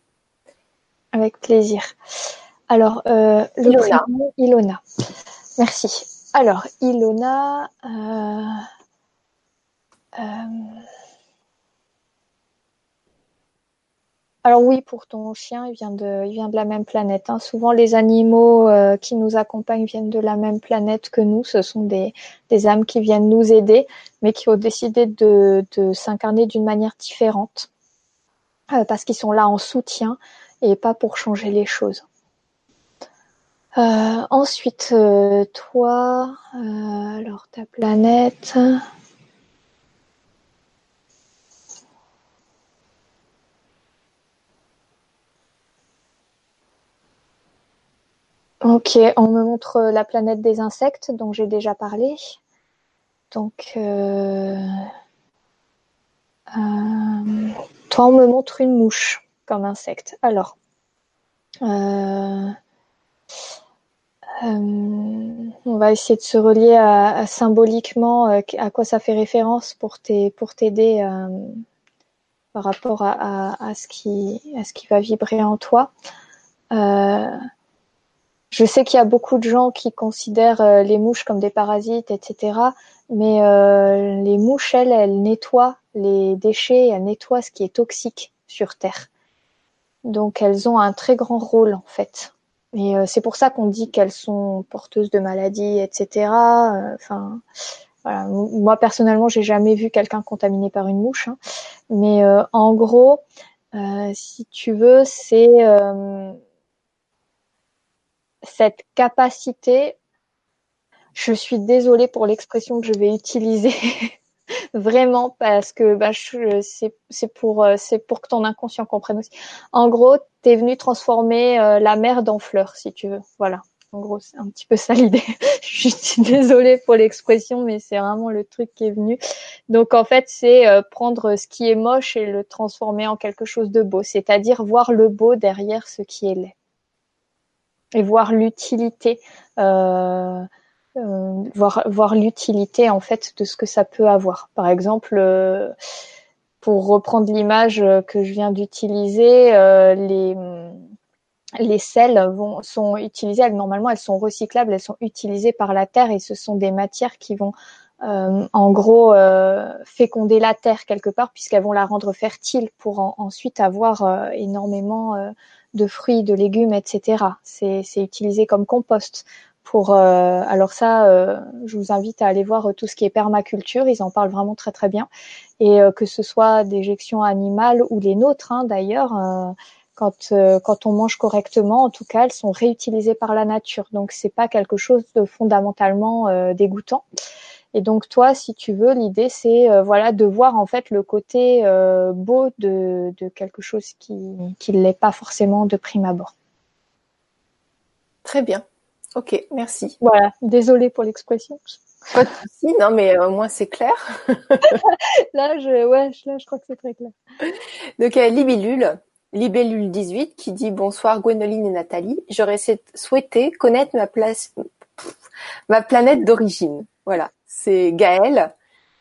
Avec plaisir. Alors, le Ilona. Ilona. Merci. Alors, Ilona, euh, alors oui, pour ton chien, il vient de, la même planète. Hein. Souvent, les animaux euh, qui nous accompagnent viennent de la même planète que nous. Ce sont des, âmes qui viennent nous aider, mais qui ont décidé de, s'incarner d'une manière différente, euh, parce qu'ils sont là en soutien et pas pour changer les choses. ensuite, toi, alors ta planète. Ok, on me montre la planète des insectes dont j'ai déjà parlé. Donc, euh, euh, toi, on me montre une mouche comme insecte. Alors, euh, on va essayer de se relier symboliquement à quoi ça fait référence pour t'aider par rapport à ce qui va vibrer en toi. Je sais qu'il y a beaucoup de gens qui considèrent euh, les mouches comme des parasites, etc. Mais euh, les mouches, elles, elles nettoient les déchets, elles nettoient ce qui est toxique sur Terre. Donc elles ont un très grand rôle en fait. Et euh, c'est pour ça qu'on dit qu'elles sont porteuses de maladies, etc. Enfin, voilà. moi personnellement, j'ai jamais vu quelqu'un contaminé par une mouche. Hein. Mais en gros, si tu veux, c'est cette capacité, je suis désolée pour l'expression que je vais utiliser, vraiment parce que bah, c'est pour euh, pour que ton inconscient comprenne aussi. En gros, tu es venu transformer euh, la merde en fleur, si tu veux. Voilà. En gros, c'est un petit peu ça l'idée. je suis désolée pour l'expression, mais c'est vraiment le truc qui est venu. Donc en fait, c'est euh, prendre ce qui est moche et le transformer en quelque chose de beau, c'est-à-dire voir le beau derrière ce qui est laid et voir l'utilité euh, euh, voir voir l'utilité en fait de ce que ça peut avoir. Par exemple, euh, pour reprendre l'image que je viens d'utiliser, les les sels vont, sont utilisées, elles, normalement elles sont recyclables, elles sont utilisées par la terre et ce sont des matières qui vont euh, en gros euh, féconder la terre quelque part puisqu'elles vont la rendre fertile pour ensuite avoir euh, énormément de fruits, de légumes, etc. C'est utilisé comme compost. Pour alors ça, je vous invite à aller voir tout ce qui est permaculture. Ils en parlent vraiment très très bien. Et que ce soit d'éjection animale ou les nôtres, hein, d'ailleurs quand quand on mange correctement, en tout cas, elles sont réutilisées par la nature. Donc c'est pas quelque chose de fondamentalement dégoûtant. Et donc toi, si tu veux, l'idée c'est euh, voilà de voir en fait le côté euh, beau de, de, quelque chose qui qui l'est pas forcément de prime abord. Très bien. Ok, merci. Voilà. Désolée pour l'expression. Pas de souci, non mais au moins c'est clair. là, je ouais, là je crois que c'est très clair. Donc euh, Libellule, Libellule 18 qui dit bonsoir Gwénoline et Nathalie. J'aurais souhaité connaître ma place, ma planète d'origine. Voilà, c'est Gaëlle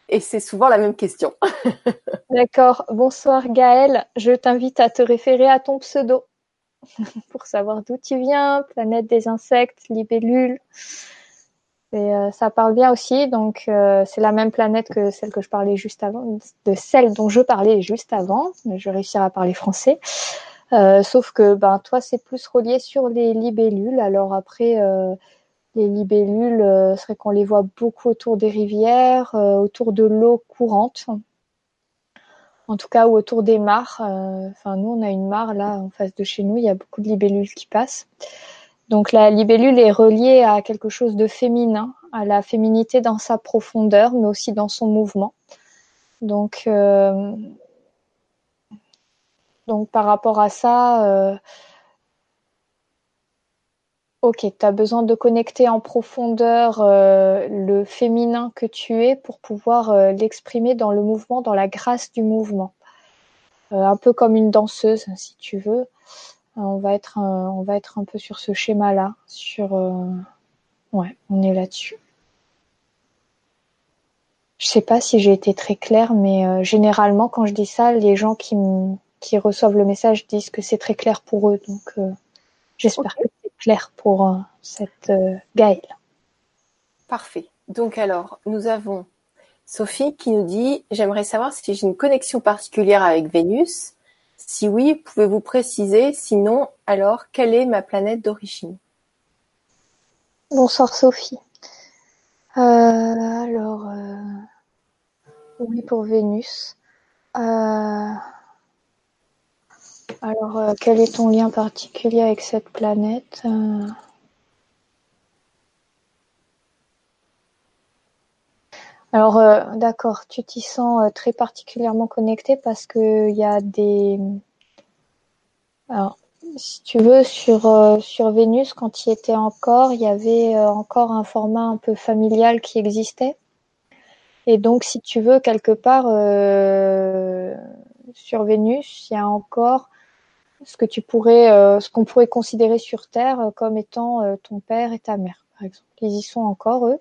et c'est souvent la même question. D'accord. Bonsoir Gaëlle. Je t'invite à te référer à ton pseudo pour savoir d'où tu viens, planète des insectes, libellule. Et euh, ça parle bien aussi, donc euh, c'est la même planète que celle que je parlais juste avant, de celle dont je parlais juste avant. Je vais à parler français. Euh, sauf que ben toi c'est plus relié sur les libellules. Alors après les libellules, c'est vrai qu'on les voit beaucoup autour des rivières, autour de l'eau courante. En tout cas, ou autour des mares. Enfin, nous, on a une mare là en face de chez nous. Il y a beaucoup de libellules qui passent. Donc la libellule est reliée à quelque chose de féminin, à la féminité dans sa profondeur, mais aussi dans son mouvement. Donc, euh, par rapport à ça, euh, ok, tu as besoin de connecter en profondeur euh, le féminin que tu es pour pouvoir l'exprimer dans le mouvement, dans la grâce du mouvement. un peu comme une danseuse, si tu veux. On va être on va être un peu sur ce schéma là sur euh, ouais on est là-dessus. Je sais pas si j'ai été très claire mais euh, généralement quand je dis ça les gens qui qui reçoivent le message disent que c'est très clair pour eux donc euh, j'espère que clair pour cette Gaëlle. Parfait. Donc alors nous avons Sophie qui nous dit j'aimerais savoir si j'ai une connexion particulière avec Vénus. Si oui, pouvez-vous préciser, sinon, alors, quelle est ma planète d'origine? Bonsoir Sophie. Euh, alors, euh, oui pour Vénus. Euh, alors, quel est ton lien particulier avec cette planète Alors, euh, d'accord, tu t'y sens euh, très particulièrement connecté parce que il y a des. Alors, si tu veux, sur euh, sur Vénus, quand il était encore, il y avait encore un format un peu familial qui existait. Et donc, si tu veux, quelque part sur Vénus, il y a encore ce que tu pourrais, ce qu'on pourrait considérer sur Terre comme étant ton père et ta mère, par exemple. Ils y sont encore eux.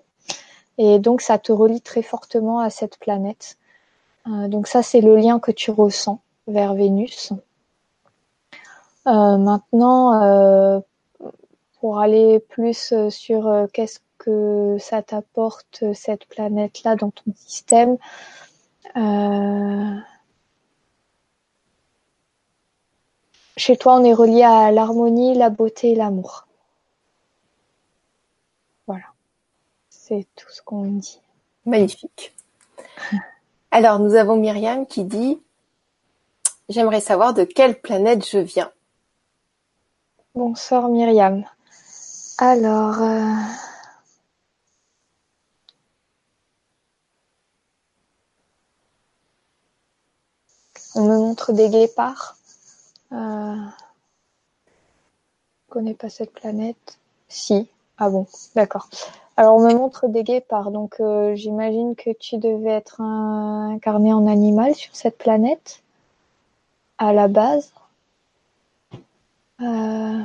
Et donc, ça te relie très fortement à cette planète. Euh, donc ça, c'est le lien que tu ressens vers Vénus. Euh, maintenant, euh, pour aller plus sur qu'est-ce que ça t'apporte cette planète-là dans ton système, chez toi, on est relié à l'harmonie, la beauté et l'amour. C'est tout ce qu'on dit. Magnifique. Alors, nous avons Myriam qui dit J'aimerais savoir de quelle planète je viens. Bonsoir Myriam. Alors, euh, on me montre des guépards. Euh... Je connais pas cette planète. Si. Ah bon, d'accord. Alors, on me montre des guépards, donc euh, j'imagine que tu devais être incarné en animal sur cette planète, à la base. Euh,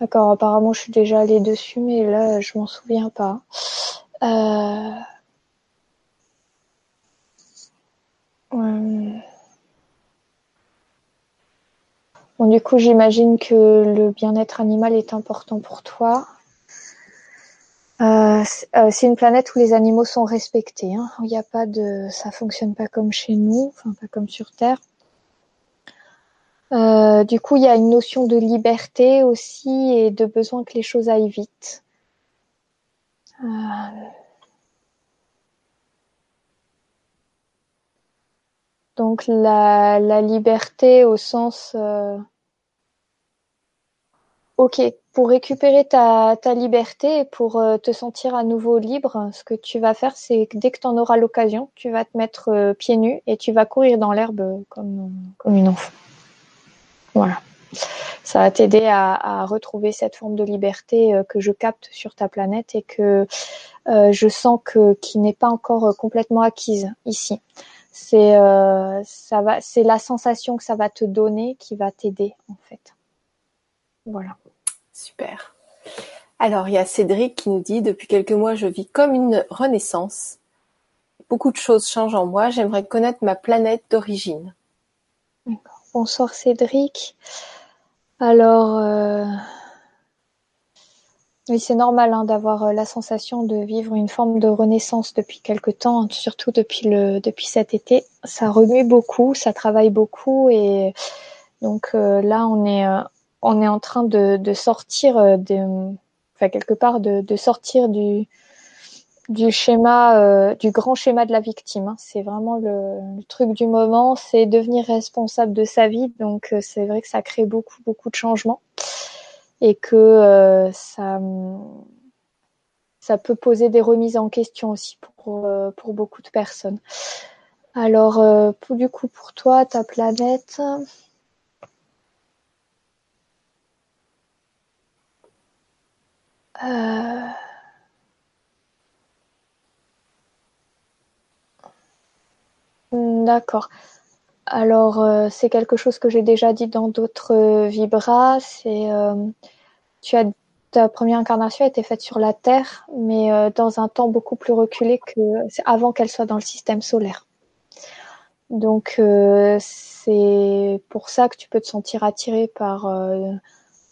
d'accord, apparemment je suis déjà allée dessus, mais là je m'en souviens pas. Euh, bon, du coup, j'imagine que le bien-être animal est important pour toi. Euh, euh, c'est une planète où les animaux sont respectés. Hein. Il n'y a pas de, ça fonctionne pas comme chez nous, enfin pas comme sur Terre. Euh, du coup, il y a une notion de liberté aussi et de besoin que les choses aillent vite. Donc la, liberté au sens ok, pour récupérer ta, ta liberté et pour euh, te sentir à nouveau libre, ce que tu vas faire, c'est que dès que tu en auras l'occasion, tu vas te mettre euh, pieds nus et tu vas courir dans l'herbe comme, comme une enfant. Voilà. Ça va t'aider à, à, retrouver cette forme de liberté euh, que je capte sur ta planète et que je sens que qui n'est pas encore complètement acquise ici. C'est ça va, c'est la sensation que ça va te donner qui va t'aider en fait. Voilà. Super. Alors, il y a Cédric qui nous dit Depuis quelques mois, je vis comme une renaissance. Beaucoup de choses changent en moi. J'aimerais connaître ma planète d'origine. Bonsoir Cédric. Alors, euh, oui, c'est normal hein, d'avoir euh, la sensation de vivre une forme de renaissance depuis quelque temps, surtout depuis le depuis cet été. Ça remue beaucoup, ça travaille beaucoup et donc euh, là, on est on est en train de, de sortir euh, de, enfin quelque part de, de sortir du du schéma euh, du grand schéma de la victime. Hein. C'est vraiment le, le, truc du moment, c'est devenir responsable de sa vie. Donc euh, c'est vrai que ça crée beaucoup beaucoup de changements et que ça ça peut poser des remises en question aussi pour pour beaucoup de personnes. Alors pour, du coup pour toi ta planète Euh, d'accord. Alors, euh, c'est quelque chose que j'ai déjà dit dans d'autres euh, vibras. C'est as ta première incarnation a été faite sur la Terre, mais dans un temps beaucoup plus reculé que avant qu'elle soit dans le système solaire. Donc, c'est pour ça que tu peux te sentir attiré par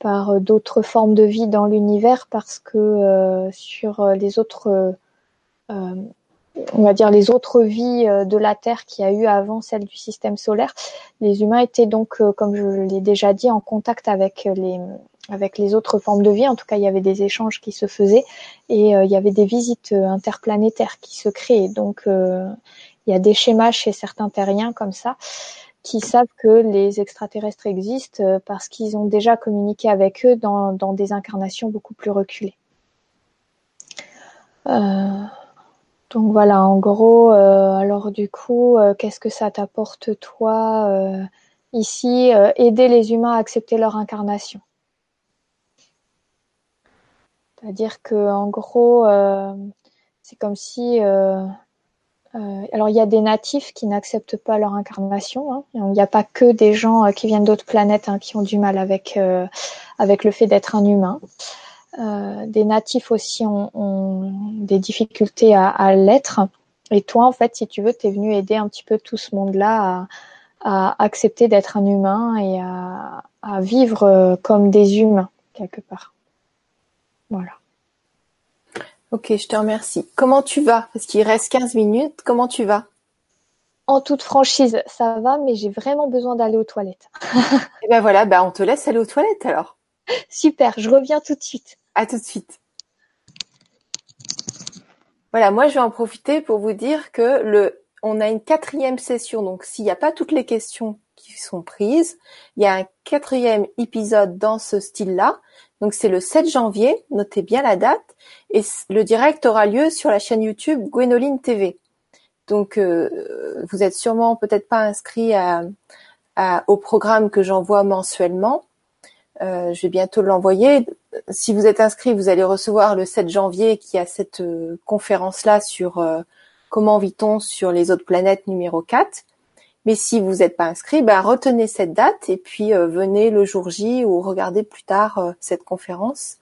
euh, d'autres formes de vie dans l'univers parce que euh, sur euh, les autres on va dire les autres vies de la Terre qu'il y a eu avant celle du système solaire, les humains étaient donc, comme je l'ai déjà dit, en contact avec les avec les autres formes de vie. En tout cas, il y avait des échanges qui se faisaient et il y avait des visites interplanétaires qui se créaient. Donc, il y a des schémas chez certains terriens comme ça qui savent que les extraterrestres existent euh, parce qu'ils ont déjà communiqué avec eux dans, dans des incarnations beaucoup plus reculées. Euh, donc voilà, en gros, euh, alors du coup, euh, qu'est-ce que ça t'apporte toi euh, ici Aider les humains à accepter leur incarnation? C'est-à-dire que en gros, c'est comme si alors il y a des natifs qui n'acceptent pas leur incarnation. Hein. Il n'y a pas que des gens qui viennent d'autres planètes hein, qui ont du mal avec avec le fait d'être un humain. Des natifs aussi ont, ont des difficultés à, à l'être. Et toi, en fait, si tu veux, tu es venu aider un petit peu tout ce monde-là à, à, accepter d'être un humain et à, à vivre comme des humains quelque part. Voilà. Ok, je te remercie. Comment tu vas? Parce qu'il reste 15 minutes. Comment tu vas? En toute franchise, ça va, mais j'ai vraiment besoin d'aller aux toilettes. Et eh ben voilà, bah on te laisse aller aux toilettes alors. Super, je reviens tout de suite. À tout de suite. Voilà, moi je vais en profiter pour vous dire que le, on a une quatrième session. Donc s'il n'y a pas toutes les questions qui sont prises, il y a un quatrième épisode dans ce style-là. Donc c'est le 7 janvier, notez bien la date, et le direct aura lieu sur la chaîne YouTube Gwenoline TV. Donc euh, vous êtes sûrement peut-être pas inscrit au programme que j'envoie mensuellement. Euh, je vais bientôt l'envoyer. Si vous êtes inscrit, vous allez recevoir le 7 janvier qui a cette euh, conférence-là sur comment vit-on sur les autres planètes numéro 4. Mais si vous n'êtes pas inscrit, ben retenez cette date et puis euh, venez le jour J ou regardez plus tard euh, cette conférence.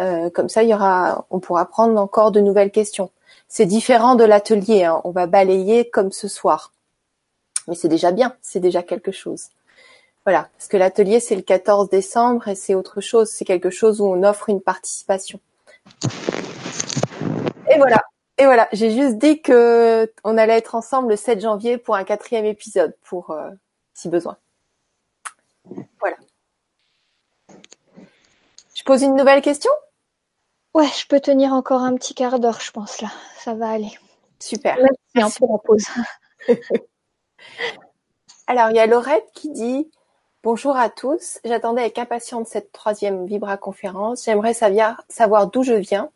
Euh, comme ça, il y aura, on pourra prendre encore de nouvelles questions. C'est différent de l'atelier. Hein. On va balayer comme ce soir, mais c'est déjà bien. C'est déjà quelque chose. Voilà, parce que l'atelier c'est le 14 décembre et c'est autre chose. C'est quelque chose où on offre une participation. Et voilà. Et voilà, j'ai juste dit que on allait être ensemble le 7 janvier pour un quatrième épisode, pour euh, si besoin. Voilà. Je pose une nouvelle question? Ouais, je peux tenir encore un petit quart d'heure, je pense là. Ça va aller. Super. Merci la pause. Alors, il y a Laurette qui dit Bonjour à tous. J'attendais avec impatience cette troisième Vibra conférence. J'aimerais savoir d'où je viens.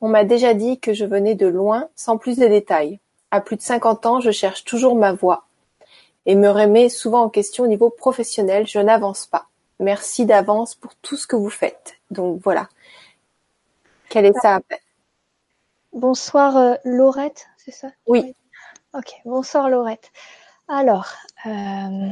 On m'a déjà dit que je venais de loin, sans plus de détails. À plus de 50 ans, je cherche toujours ma voie et me remets souvent en question au niveau professionnel. Je n'avance pas. Merci d'avance pour tout ce que vous faites. Donc voilà. Quel est ça? Bonsoir euh, Laurette, c'est ça? Oui. Ok, bonsoir Laurette. Alors, euh,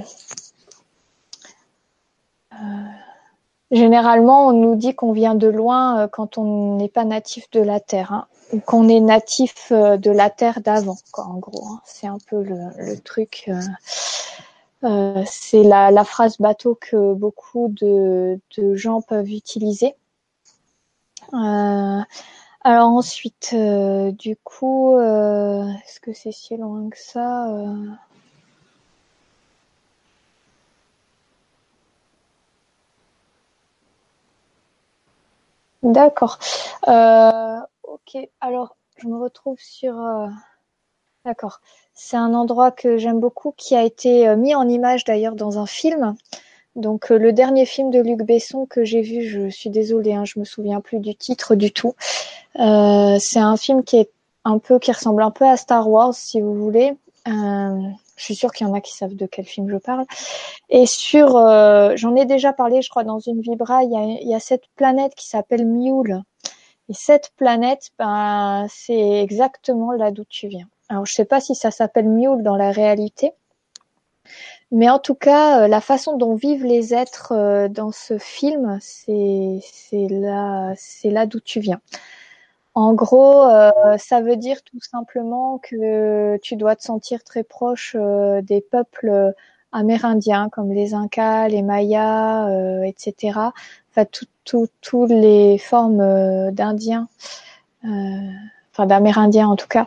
généralement, on nous dit qu'on vient de loin quand on n'est pas natif de la Terre, hein, ou qu'on est natif de la Terre d'avant, en gros. Hein. C'est un peu le, truc. c'est la, phrase bateau que beaucoup de, gens peuvent utiliser. Alors ensuite, euh, du coup, euh, est-ce que c'est si loin que ça euh? D'accord. ok, alors je me retrouve sur... D'accord. C'est un endroit que j'aime beaucoup, qui a été mis en image d'ailleurs dans un film. Donc le dernier film de Luc Besson que j'ai vu, je suis désolée, hein, je me souviens plus du titre du tout. Euh, c'est un film qui est un peu qui ressemble un peu à Star Wars, si vous voulez. Euh, je suis sûre qu'il y en a qui savent de quel film je parle. Et sur, euh, j'en ai déjà parlé, je crois, dans une vibra. Il y a, cette planète qui s'appelle Mule. Et cette planète, ben, c'est exactement là d'où tu viens. Alors, je sais pas si ça s'appelle Mule dans la réalité, mais en tout cas, la façon dont vivent les êtres dans ce film, c'est là, c'est là d'où tu viens. En gros, euh, ça veut dire tout simplement que tu dois te sentir très proche euh, des peuples euh, amérindiens comme les Incas, les Mayas, etc. Enfin, toutes les formes d'Indiens, enfin d'Amérindiens en tout cas,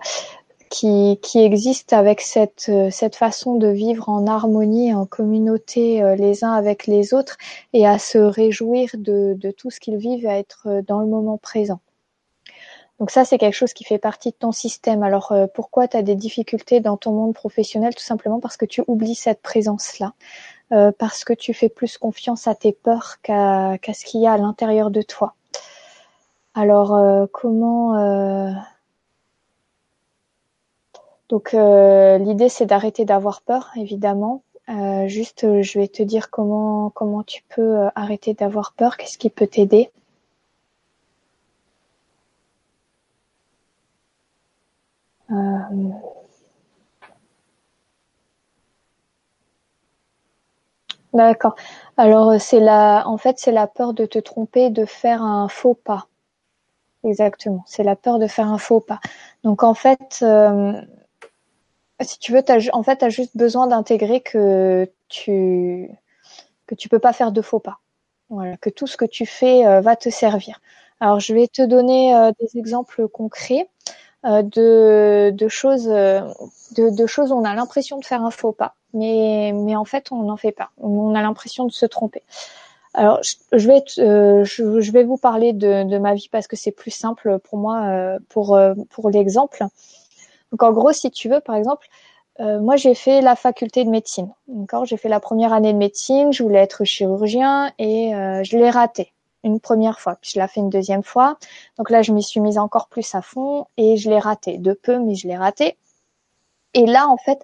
qui, existent avec cette, cette façon de vivre en harmonie, en communauté les uns avec les autres et à se réjouir de, de tout ce qu'ils vivent, à être dans le moment présent. Donc ça, c'est quelque chose qui fait partie de ton système. Alors euh, pourquoi tu as des difficultés dans ton monde professionnel? Tout simplement parce que tu oublies cette présence-là, euh, parce que tu fais plus confiance à tes peurs qu'à ce qu'il y a à l'intérieur de toi. Alors euh, comment Donc l'idée, c'est d'arrêter d'avoir peur, évidemment. juste, je vais te dire comment comment tu peux arrêter d'avoir peur. Qu'est-ce qui peut t'aider? Euh, d'accord. Alors c'est la, en fait c'est la peur de te tromper, de faire un faux pas. Exactement. C'est la peur de faire un faux pas. Donc en fait, euh, si tu veux, as, en fait, as juste besoin d'intégrer que tu que peux pas faire de faux pas. Voilà, que tout ce que tu fais euh, va te servir. Alors je vais te donner des exemples concrets. Euh, de, de, choses, euh, de, de, choses où on a l'impression de faire un faux pas, mais, mais en fait on n'en fait pas. On a l'impression de se tromper. Alors je vais, euh, je, vais vous parler de, de, ma vie parce que c'est plus simple pour moi pour pour l'exemple. Donc en gros, si tu veux, par exemple, moi j'ai fait la faculté de médecine. D'accord, j'ai fait la première année de médecine. Je voulais être chirurgien et je l'ai raté une première fois, puis je l'ai fait une deuxième fois. Donc là, je m'y suis mise encore plus à fond et je l'ai raté. De peu, mais je l'ai raté. Et là, en fait,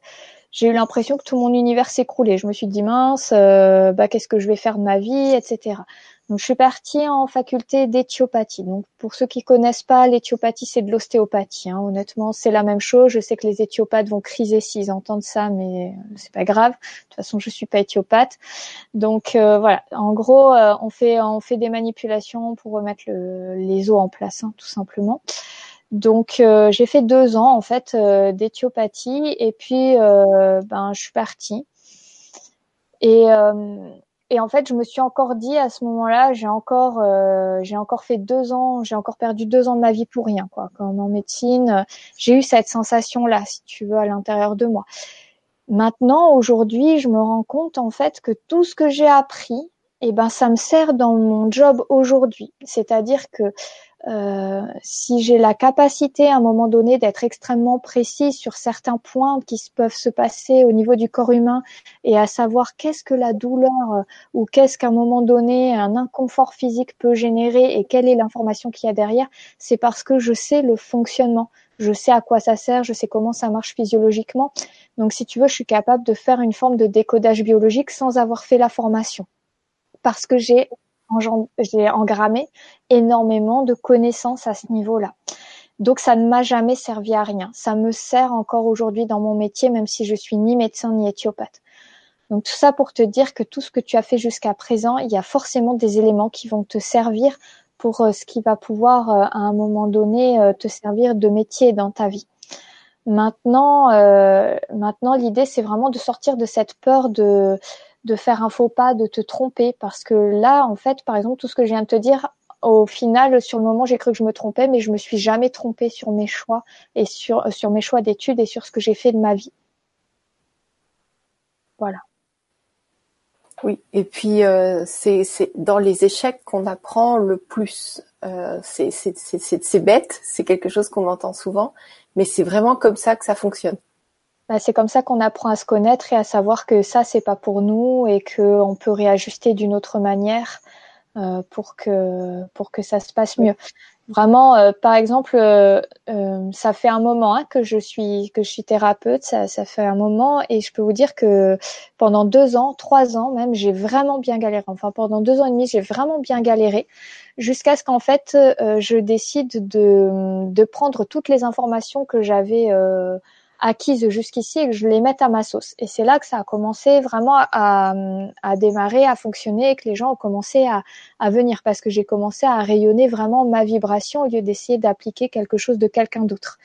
j'ai eu l'impression que tout mon univers s'écroulait. Je me suis dit mince, euh, bah qu'est-ce que je vais faire de ma vie, etc. Donc je suis partie en faculté d'éthiopathie. Donc pour ceux qui connaissent pas, l'éthiopathie c'est de l'ostéopathie. Hein. Honnêtement, c'est la même chose. Je sais que les éthiopathes vont criser s'ils entendent ça, mais euh, c'est pas grave. De toute façon, je suis pas éthiopathe. Donc euh, voilà. En gros, euh, on fait on fait des manipulations pour remettre les os en place, hein, tout simplement. Donc j'ai fait deux ans en fait d'éthiopathie et puis ben je suis partie. Et et en fait, je me suis encore dit à ce moment-là, j'ai encore, euh, j'ai encore fait deux ans, j'ai encore perdu deux ans de ma vie pour rien, quoi. Comme en médecine, j'ai eu cette sensation-là, si tu veux, à l'intérieur de moi. Maintenant, aujourd'hui, je me rends compte en fait que tout ce que j'ai appris, eh ben, ça me sert dans mon job aujourd'hui. C'est-à-dire que euh, si j'ai la capacité à un moment donné d'être extrêmement précis sur certains points qui peuvent se passer au niveau du corps humain et à savoir qu'est-ce que la douleur euh, ou qu'est-ce qu'à un moment donné un inconfort physique peut générer et quelle est l'information qu'il y a derrière, c'est parce que je sais le fonctionnement, je sais à quoi ça sert, je sais comment ça marche physiologiquement. Donc si tu veux, je suis capable de faire une forme de décodage biologique sans avoir fait la formation parce que j'ai j'ai engrammé énormément de connaissances à ce niveau-là. Donc ça ne m'a jamais servi à rien. Ça me sert encore aujourd'hui dans mon métier, même si je suis ni médecin ni éthiopathe. Donc tout ça pour te dire que tout ce que tu as fait jusqu'à présent, il y a forcément des éléments qui vont te servir pour euh, ce qui va pouvoir euh, à un moment donné euh, te servir de métier dans ta vie. Maintenant, maintenant l'idée c'est vraiment de sortir de cette peur de de faire un faux pas, de te tromper, parce que là, en fait, par exemple, tout ce que je viens de te dire, au final, sur le moment, j'ai cru que je me trompais, mais je me suis jamais trompée sur mes choix et sur, sur mes choix d'études et sur ce que j'ai fait de ma vie. Voilà. Oui, et puis euh, c'est dans les échecs qu'on apprend le plus. Euh, c'est bête, c'est quelque chose qu'on entend souvent, mais c'est vraiment comme ça que ça fonctionne. Bah, c'est comme ça qu'on apprend à se connaître et à savoir que ça c'est pas pour nous et qu'on peut réajuster d'une autre manière euh, pour que pour que ça se passe mieux. Vraiment, euh, par exemple, euh, ça fait un moment hein, que je suis que je suis thérapeute, ça, ça fait un moment et je peux vous dire que pendant deux ans, trois ans même, j'ai vraiment bien galéré. Enfin, pendant deux ans et demi, j'ai vraiment bien galéré jusqu'à ce qu'en fait, je décide de de prendre toutes les informations que j'avais acquises jusqu'ici et que je les mette à ma sauce. Et c'est là que ça a commencé vraiment à, à démarrer, à fonctionner et que les gens ont commencé à, à venir parce que j'ai commencé à rayonner vraiment ma vibration au lieu d'essayer d'appliquer quelque chose de quelqu'un d'autre.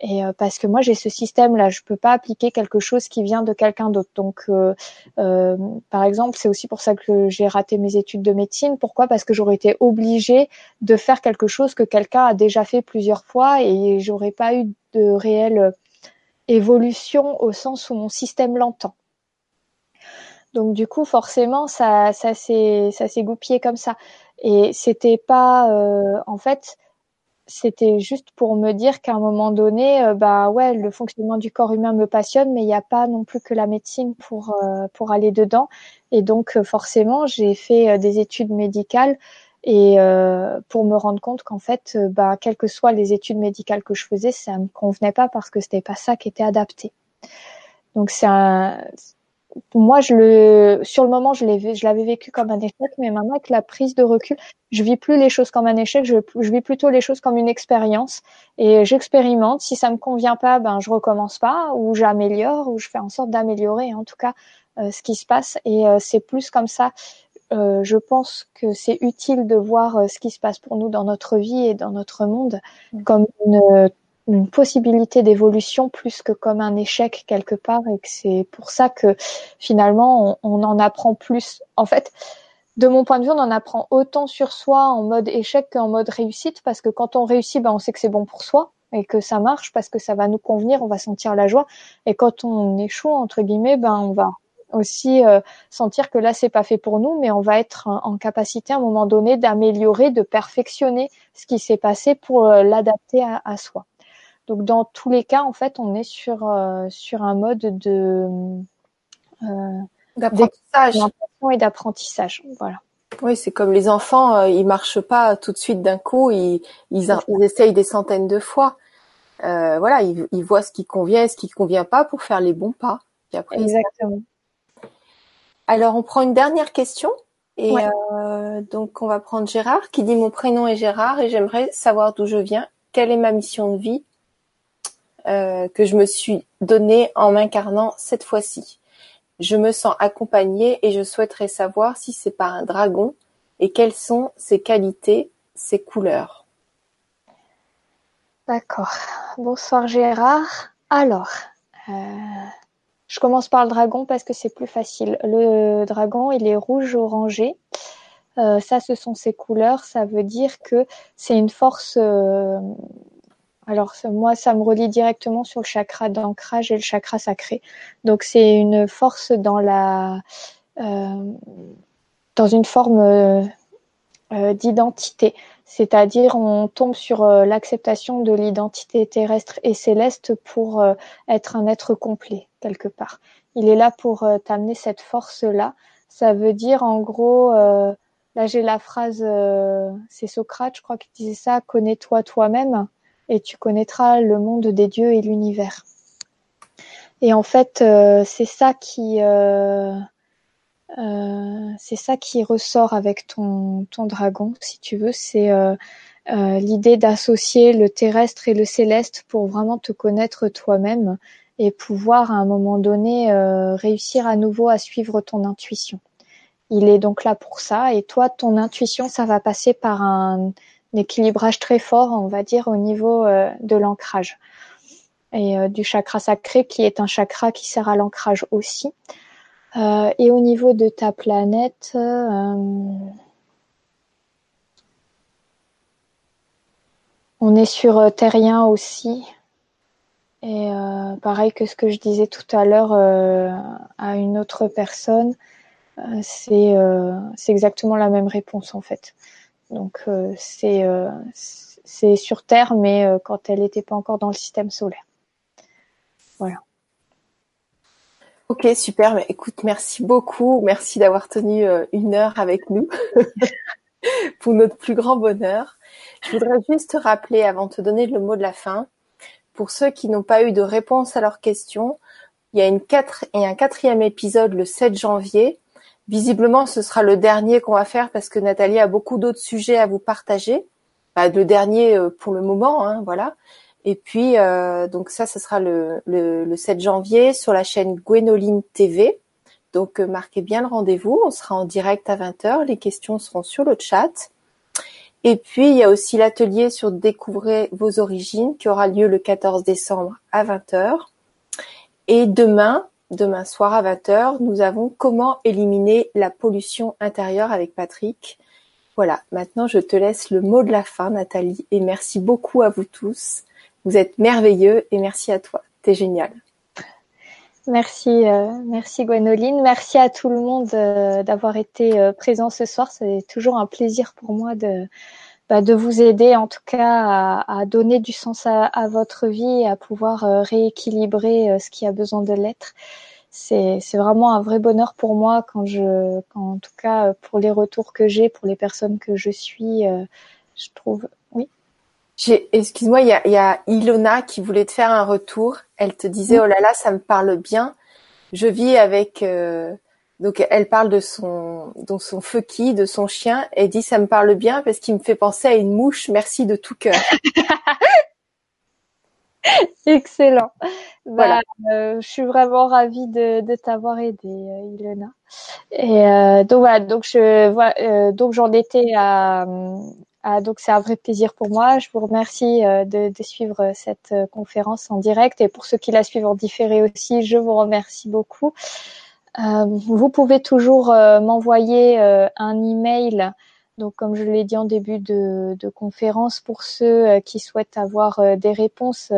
Et euh, parce que moi j'ai ce système là, je peux pas appliquer quelque chose qui vient de quelqu'un d'autre. Donc, euh, euh, par exemple, c'est aussi pour ça que j'ai raté mes études de médecine. Pourquoi? Parce que j'aurais été obligée de faire quelque chose que quelqu'un a déjà fait plusieurs fois et j'aurais pas eu de réel évolution au sens où mon système l'entend. Donc du coup, forcément, ça, ça s'est, ça s'est goupillé comme ça. Et c'était pas, euh, en fait, c'était juste pour me dire qu'à un moment donné, euh, bah ouais, le fonctionnement du corps humain me passionne, mais il n'y a pas non plus que la médecine pour euh, pour aller dedans. Et donc forcément, j'ai fait des études médicales et euh, pour me rendre compte qu'en fait, euh, bah, quelles que soient les études médicales que je faisais, ça me convenait pas parce que c'était pas ça qui était adapté. Donc c'est un, moi je le, sur le moment je l'ai, je l'avais vécu comme un échec, mais maintenant avec la prise de recul, je vis plus les choses comme un échec, je, vis plutôt les choses comme une expérience et j'expérimente. Si ça me convient pas, ben je recommence pas ou j'améliore ou je fais en sorte d'améliorer en tout cas euh, ce qui se passe et c'est plus comme ça je pense que c'est utile de voir euh, ce qui se passe pour nous dans notre vie et dans notre monde mm. comme une, une possibilité d'évolution plus que comme un échec quelque part et que c'est pour ça que finalement on, on, en apprend plus. En fait, de mon point de vue, on en apprend autant sur soi en mode échec qu'en mode réussite parce que quand on réussit, ben, on sait que c'est bon pour soi et que ça marche parce que ça va nous convenir, on va sentir la joie. Et quand on échoue entre guillemets, ben on va aussi euh, sentir que là c'est pas fait pour nous, mais on va être en, capacité à un moment donné d'améliorer, de perfectionner ce qui s'est passé pour euh, l'adapter à, à, soi. Donc dans tous les cas, en fait, on est sur euh, sur un mode de d'apprentissage et d'apprentissage. Voilà. Oui, c'est comme les enfants, ils marchent pas tout de suite d'un coup, ils, ils, ils, essayent des centaines de fois. voilà, ils, ils, voient ce qui convient et ce qui convient pas pour faire les bons pas. Et après, Exactement. Alors, on prend une dernière question. Et euh, donc, on va prendre Gérard qui dit mon prénom est Gérard et j'aimerais savoir d'où je viens, quelle est ma mission de vie euh, que je me suis donnée en m'incarnant cette fois-ci? Je me sens accompagnée et je souhaiterais savoir si c'est par un dragon et quelles sont ses qualités, ses couleurs. D'accord. Bonsoir Gérard. Alors, euh, je commence par le dragon parce que c'est plus facile. Le dragon, il est rouge orangé. Euh, ça, ce sont ses couleurs. Ça veut dire que c'est une force. Euh, alors moi, ça me relie directement sur le chakra d'ancrage et le chakra sacré. Donc c'est une force dans la euh, dans une forme d'identité. C'est-à-dire, on tombe sur l'acceptation de l'identité terrestre et céleste pour être un être complet quelque part. Il est là pour t'amener cette force-là. Ça veut dire, en gros, là j'ai la phrase, c'est Socrate, je crois, qui disait ça, connais-toi toi-même et tu connaîtras le monde des dieux et l'univers. Et en fait, euh, c'est ça qui euh, euh, c'est ça qui ressort avec ton dragon, si tu veux. C'est l'idée d'associer le terrestre et le céleste pour vraiment te connaître toi-même et pouvoir à un moment donné réussir à nouveau à suivre ton intuition. Il est donc là pour ça et toi, ton intuition, ça va passer par un équilibrage très fort, on va dire, au niveau de l'ancrage et euh, du chakra sacré qui est un chakra qui sert à l'ancrage aussi. Euh, et au niveau de ta planète, euh, on est sur terrien aussi. Et pareil que ce que je disais tout à l'heure à une autre personne, c'est c'est exactement la même réponse en fait. Donc c'est c'est sur Terre, mais quand elle n'était pas encore dans le système solaire. Voilà. Ok, super. Mais écoute, merci beaucoup. Merci d'avoir tenu euh, une heure avec nous pour notre plus grand bonheur. Je voudrais juste te rappeler, avant de te donner le mot de la fin, pour ceux qui n'ont pas eu de réponse à leurs questions, il y a une un quatrième épisode le 7 janvier. Visiblement, ce sera le dernier qu'on va faire parce que Nathalie a beaucoup d'autres sujets à vous partager. Bah, le dernier euh, pour le moment, hein, voilà. Et puis, euh, donc ça, ce sera le, le, 7 janvier sur la chaîne Gwénoline TV. Donc, euh, marquez bien le rendez-vous. On sera en direct à 20h. Les questions seront sur le chat. Et puis, il y a aussi l'atelier sur Découvrez vos origines qui aura lieu le 14 décembre à 20h. Et demain, demain soir à 20h, nous avons comment éliminer la pollution intérieure avec Patrick. Voilà, maintenant je te laisse le mot de la fin, Nathalie, et merci beaucoup à vous tous. Vous êtes merveilleux et merci à toi. T'es génial. Merci, euh, merci Gwenoline. Merci à tout le monde euh, d'avoir été euh, présent ce soir. C'est toujours un plaisir pour moi de, bah, vous aider, en tout cas, à, donner du sens à, votre vie à pouvoir rééquilibrer ce qui a besoin de l'être. C'est, vraiment un vrai bonheur pour moi quand je, en tout cas, pour les retours que j'ai, pour les personnes que je suis, je trouve Excuse-moi, il y a, y a, Ilona qui voulait te faire un retour. Elle te disait, oh là là, ça me parle bien. Je vis avec... Euh, donc elle parle de son, de son fucky, de son chien. Et dit, ça me parle bien parce qu'il me fait penser à une mouche. Merci de tout cœur. Excellent. Bah, euh, je suis vraiment ravie de, de t'avoir aidé, euh, Ilona. Et donc voilà, donc je vois, donc j'en étais à, donc c'est un vrai plaisir pour moi. Je vous remercie euh, de, de, suivre cette euh, conférence en direct et pour ceux qui la suivent en différé aussi, je vous remercie beaucoup. Euh, vous pouvez toujours m'envoyer un email. Donc comme je l'ai dit en début de, de conférence, pour ceux qui souhaitent avoir des réponses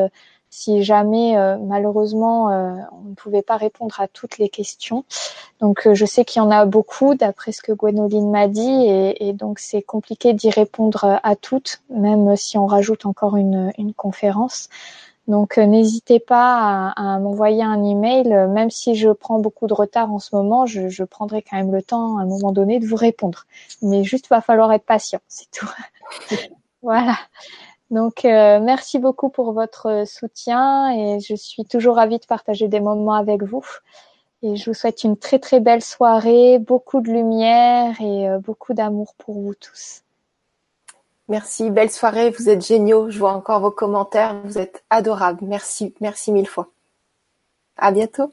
si jamais euh, malheureusement euh, on ne pouvait pas répondre à toutes les questions. Donc euh, je sais qu'il y en a beaucoup d'après ce que Gwenoline m'a dit et, donc c'est compliqué d'y répondre à toutes, même si on rajoute encore une, une conférence. Donc n'hésitez pas à, m'envoyer un email, même si je prends beaucoup de retard en ce moment, je, je, prendrai quand même le temps à un moment donné de vous répondre. Mais juste va falloir être patient, c'est tout. voilà. Donc, euh, merci beaucoup pour votre soutien et je suis toujours ravie de partager des moments avec vous. Et je vous souhaite une très très belle soirée, beaucoup de lumière et euh, beaucoup d'amour pour vous tous. Merci, belle soirée, vous êtes géniaux. Je vois encore vos commentaires, vous êtes adorables. Merci, merci mille fois. À bientôt.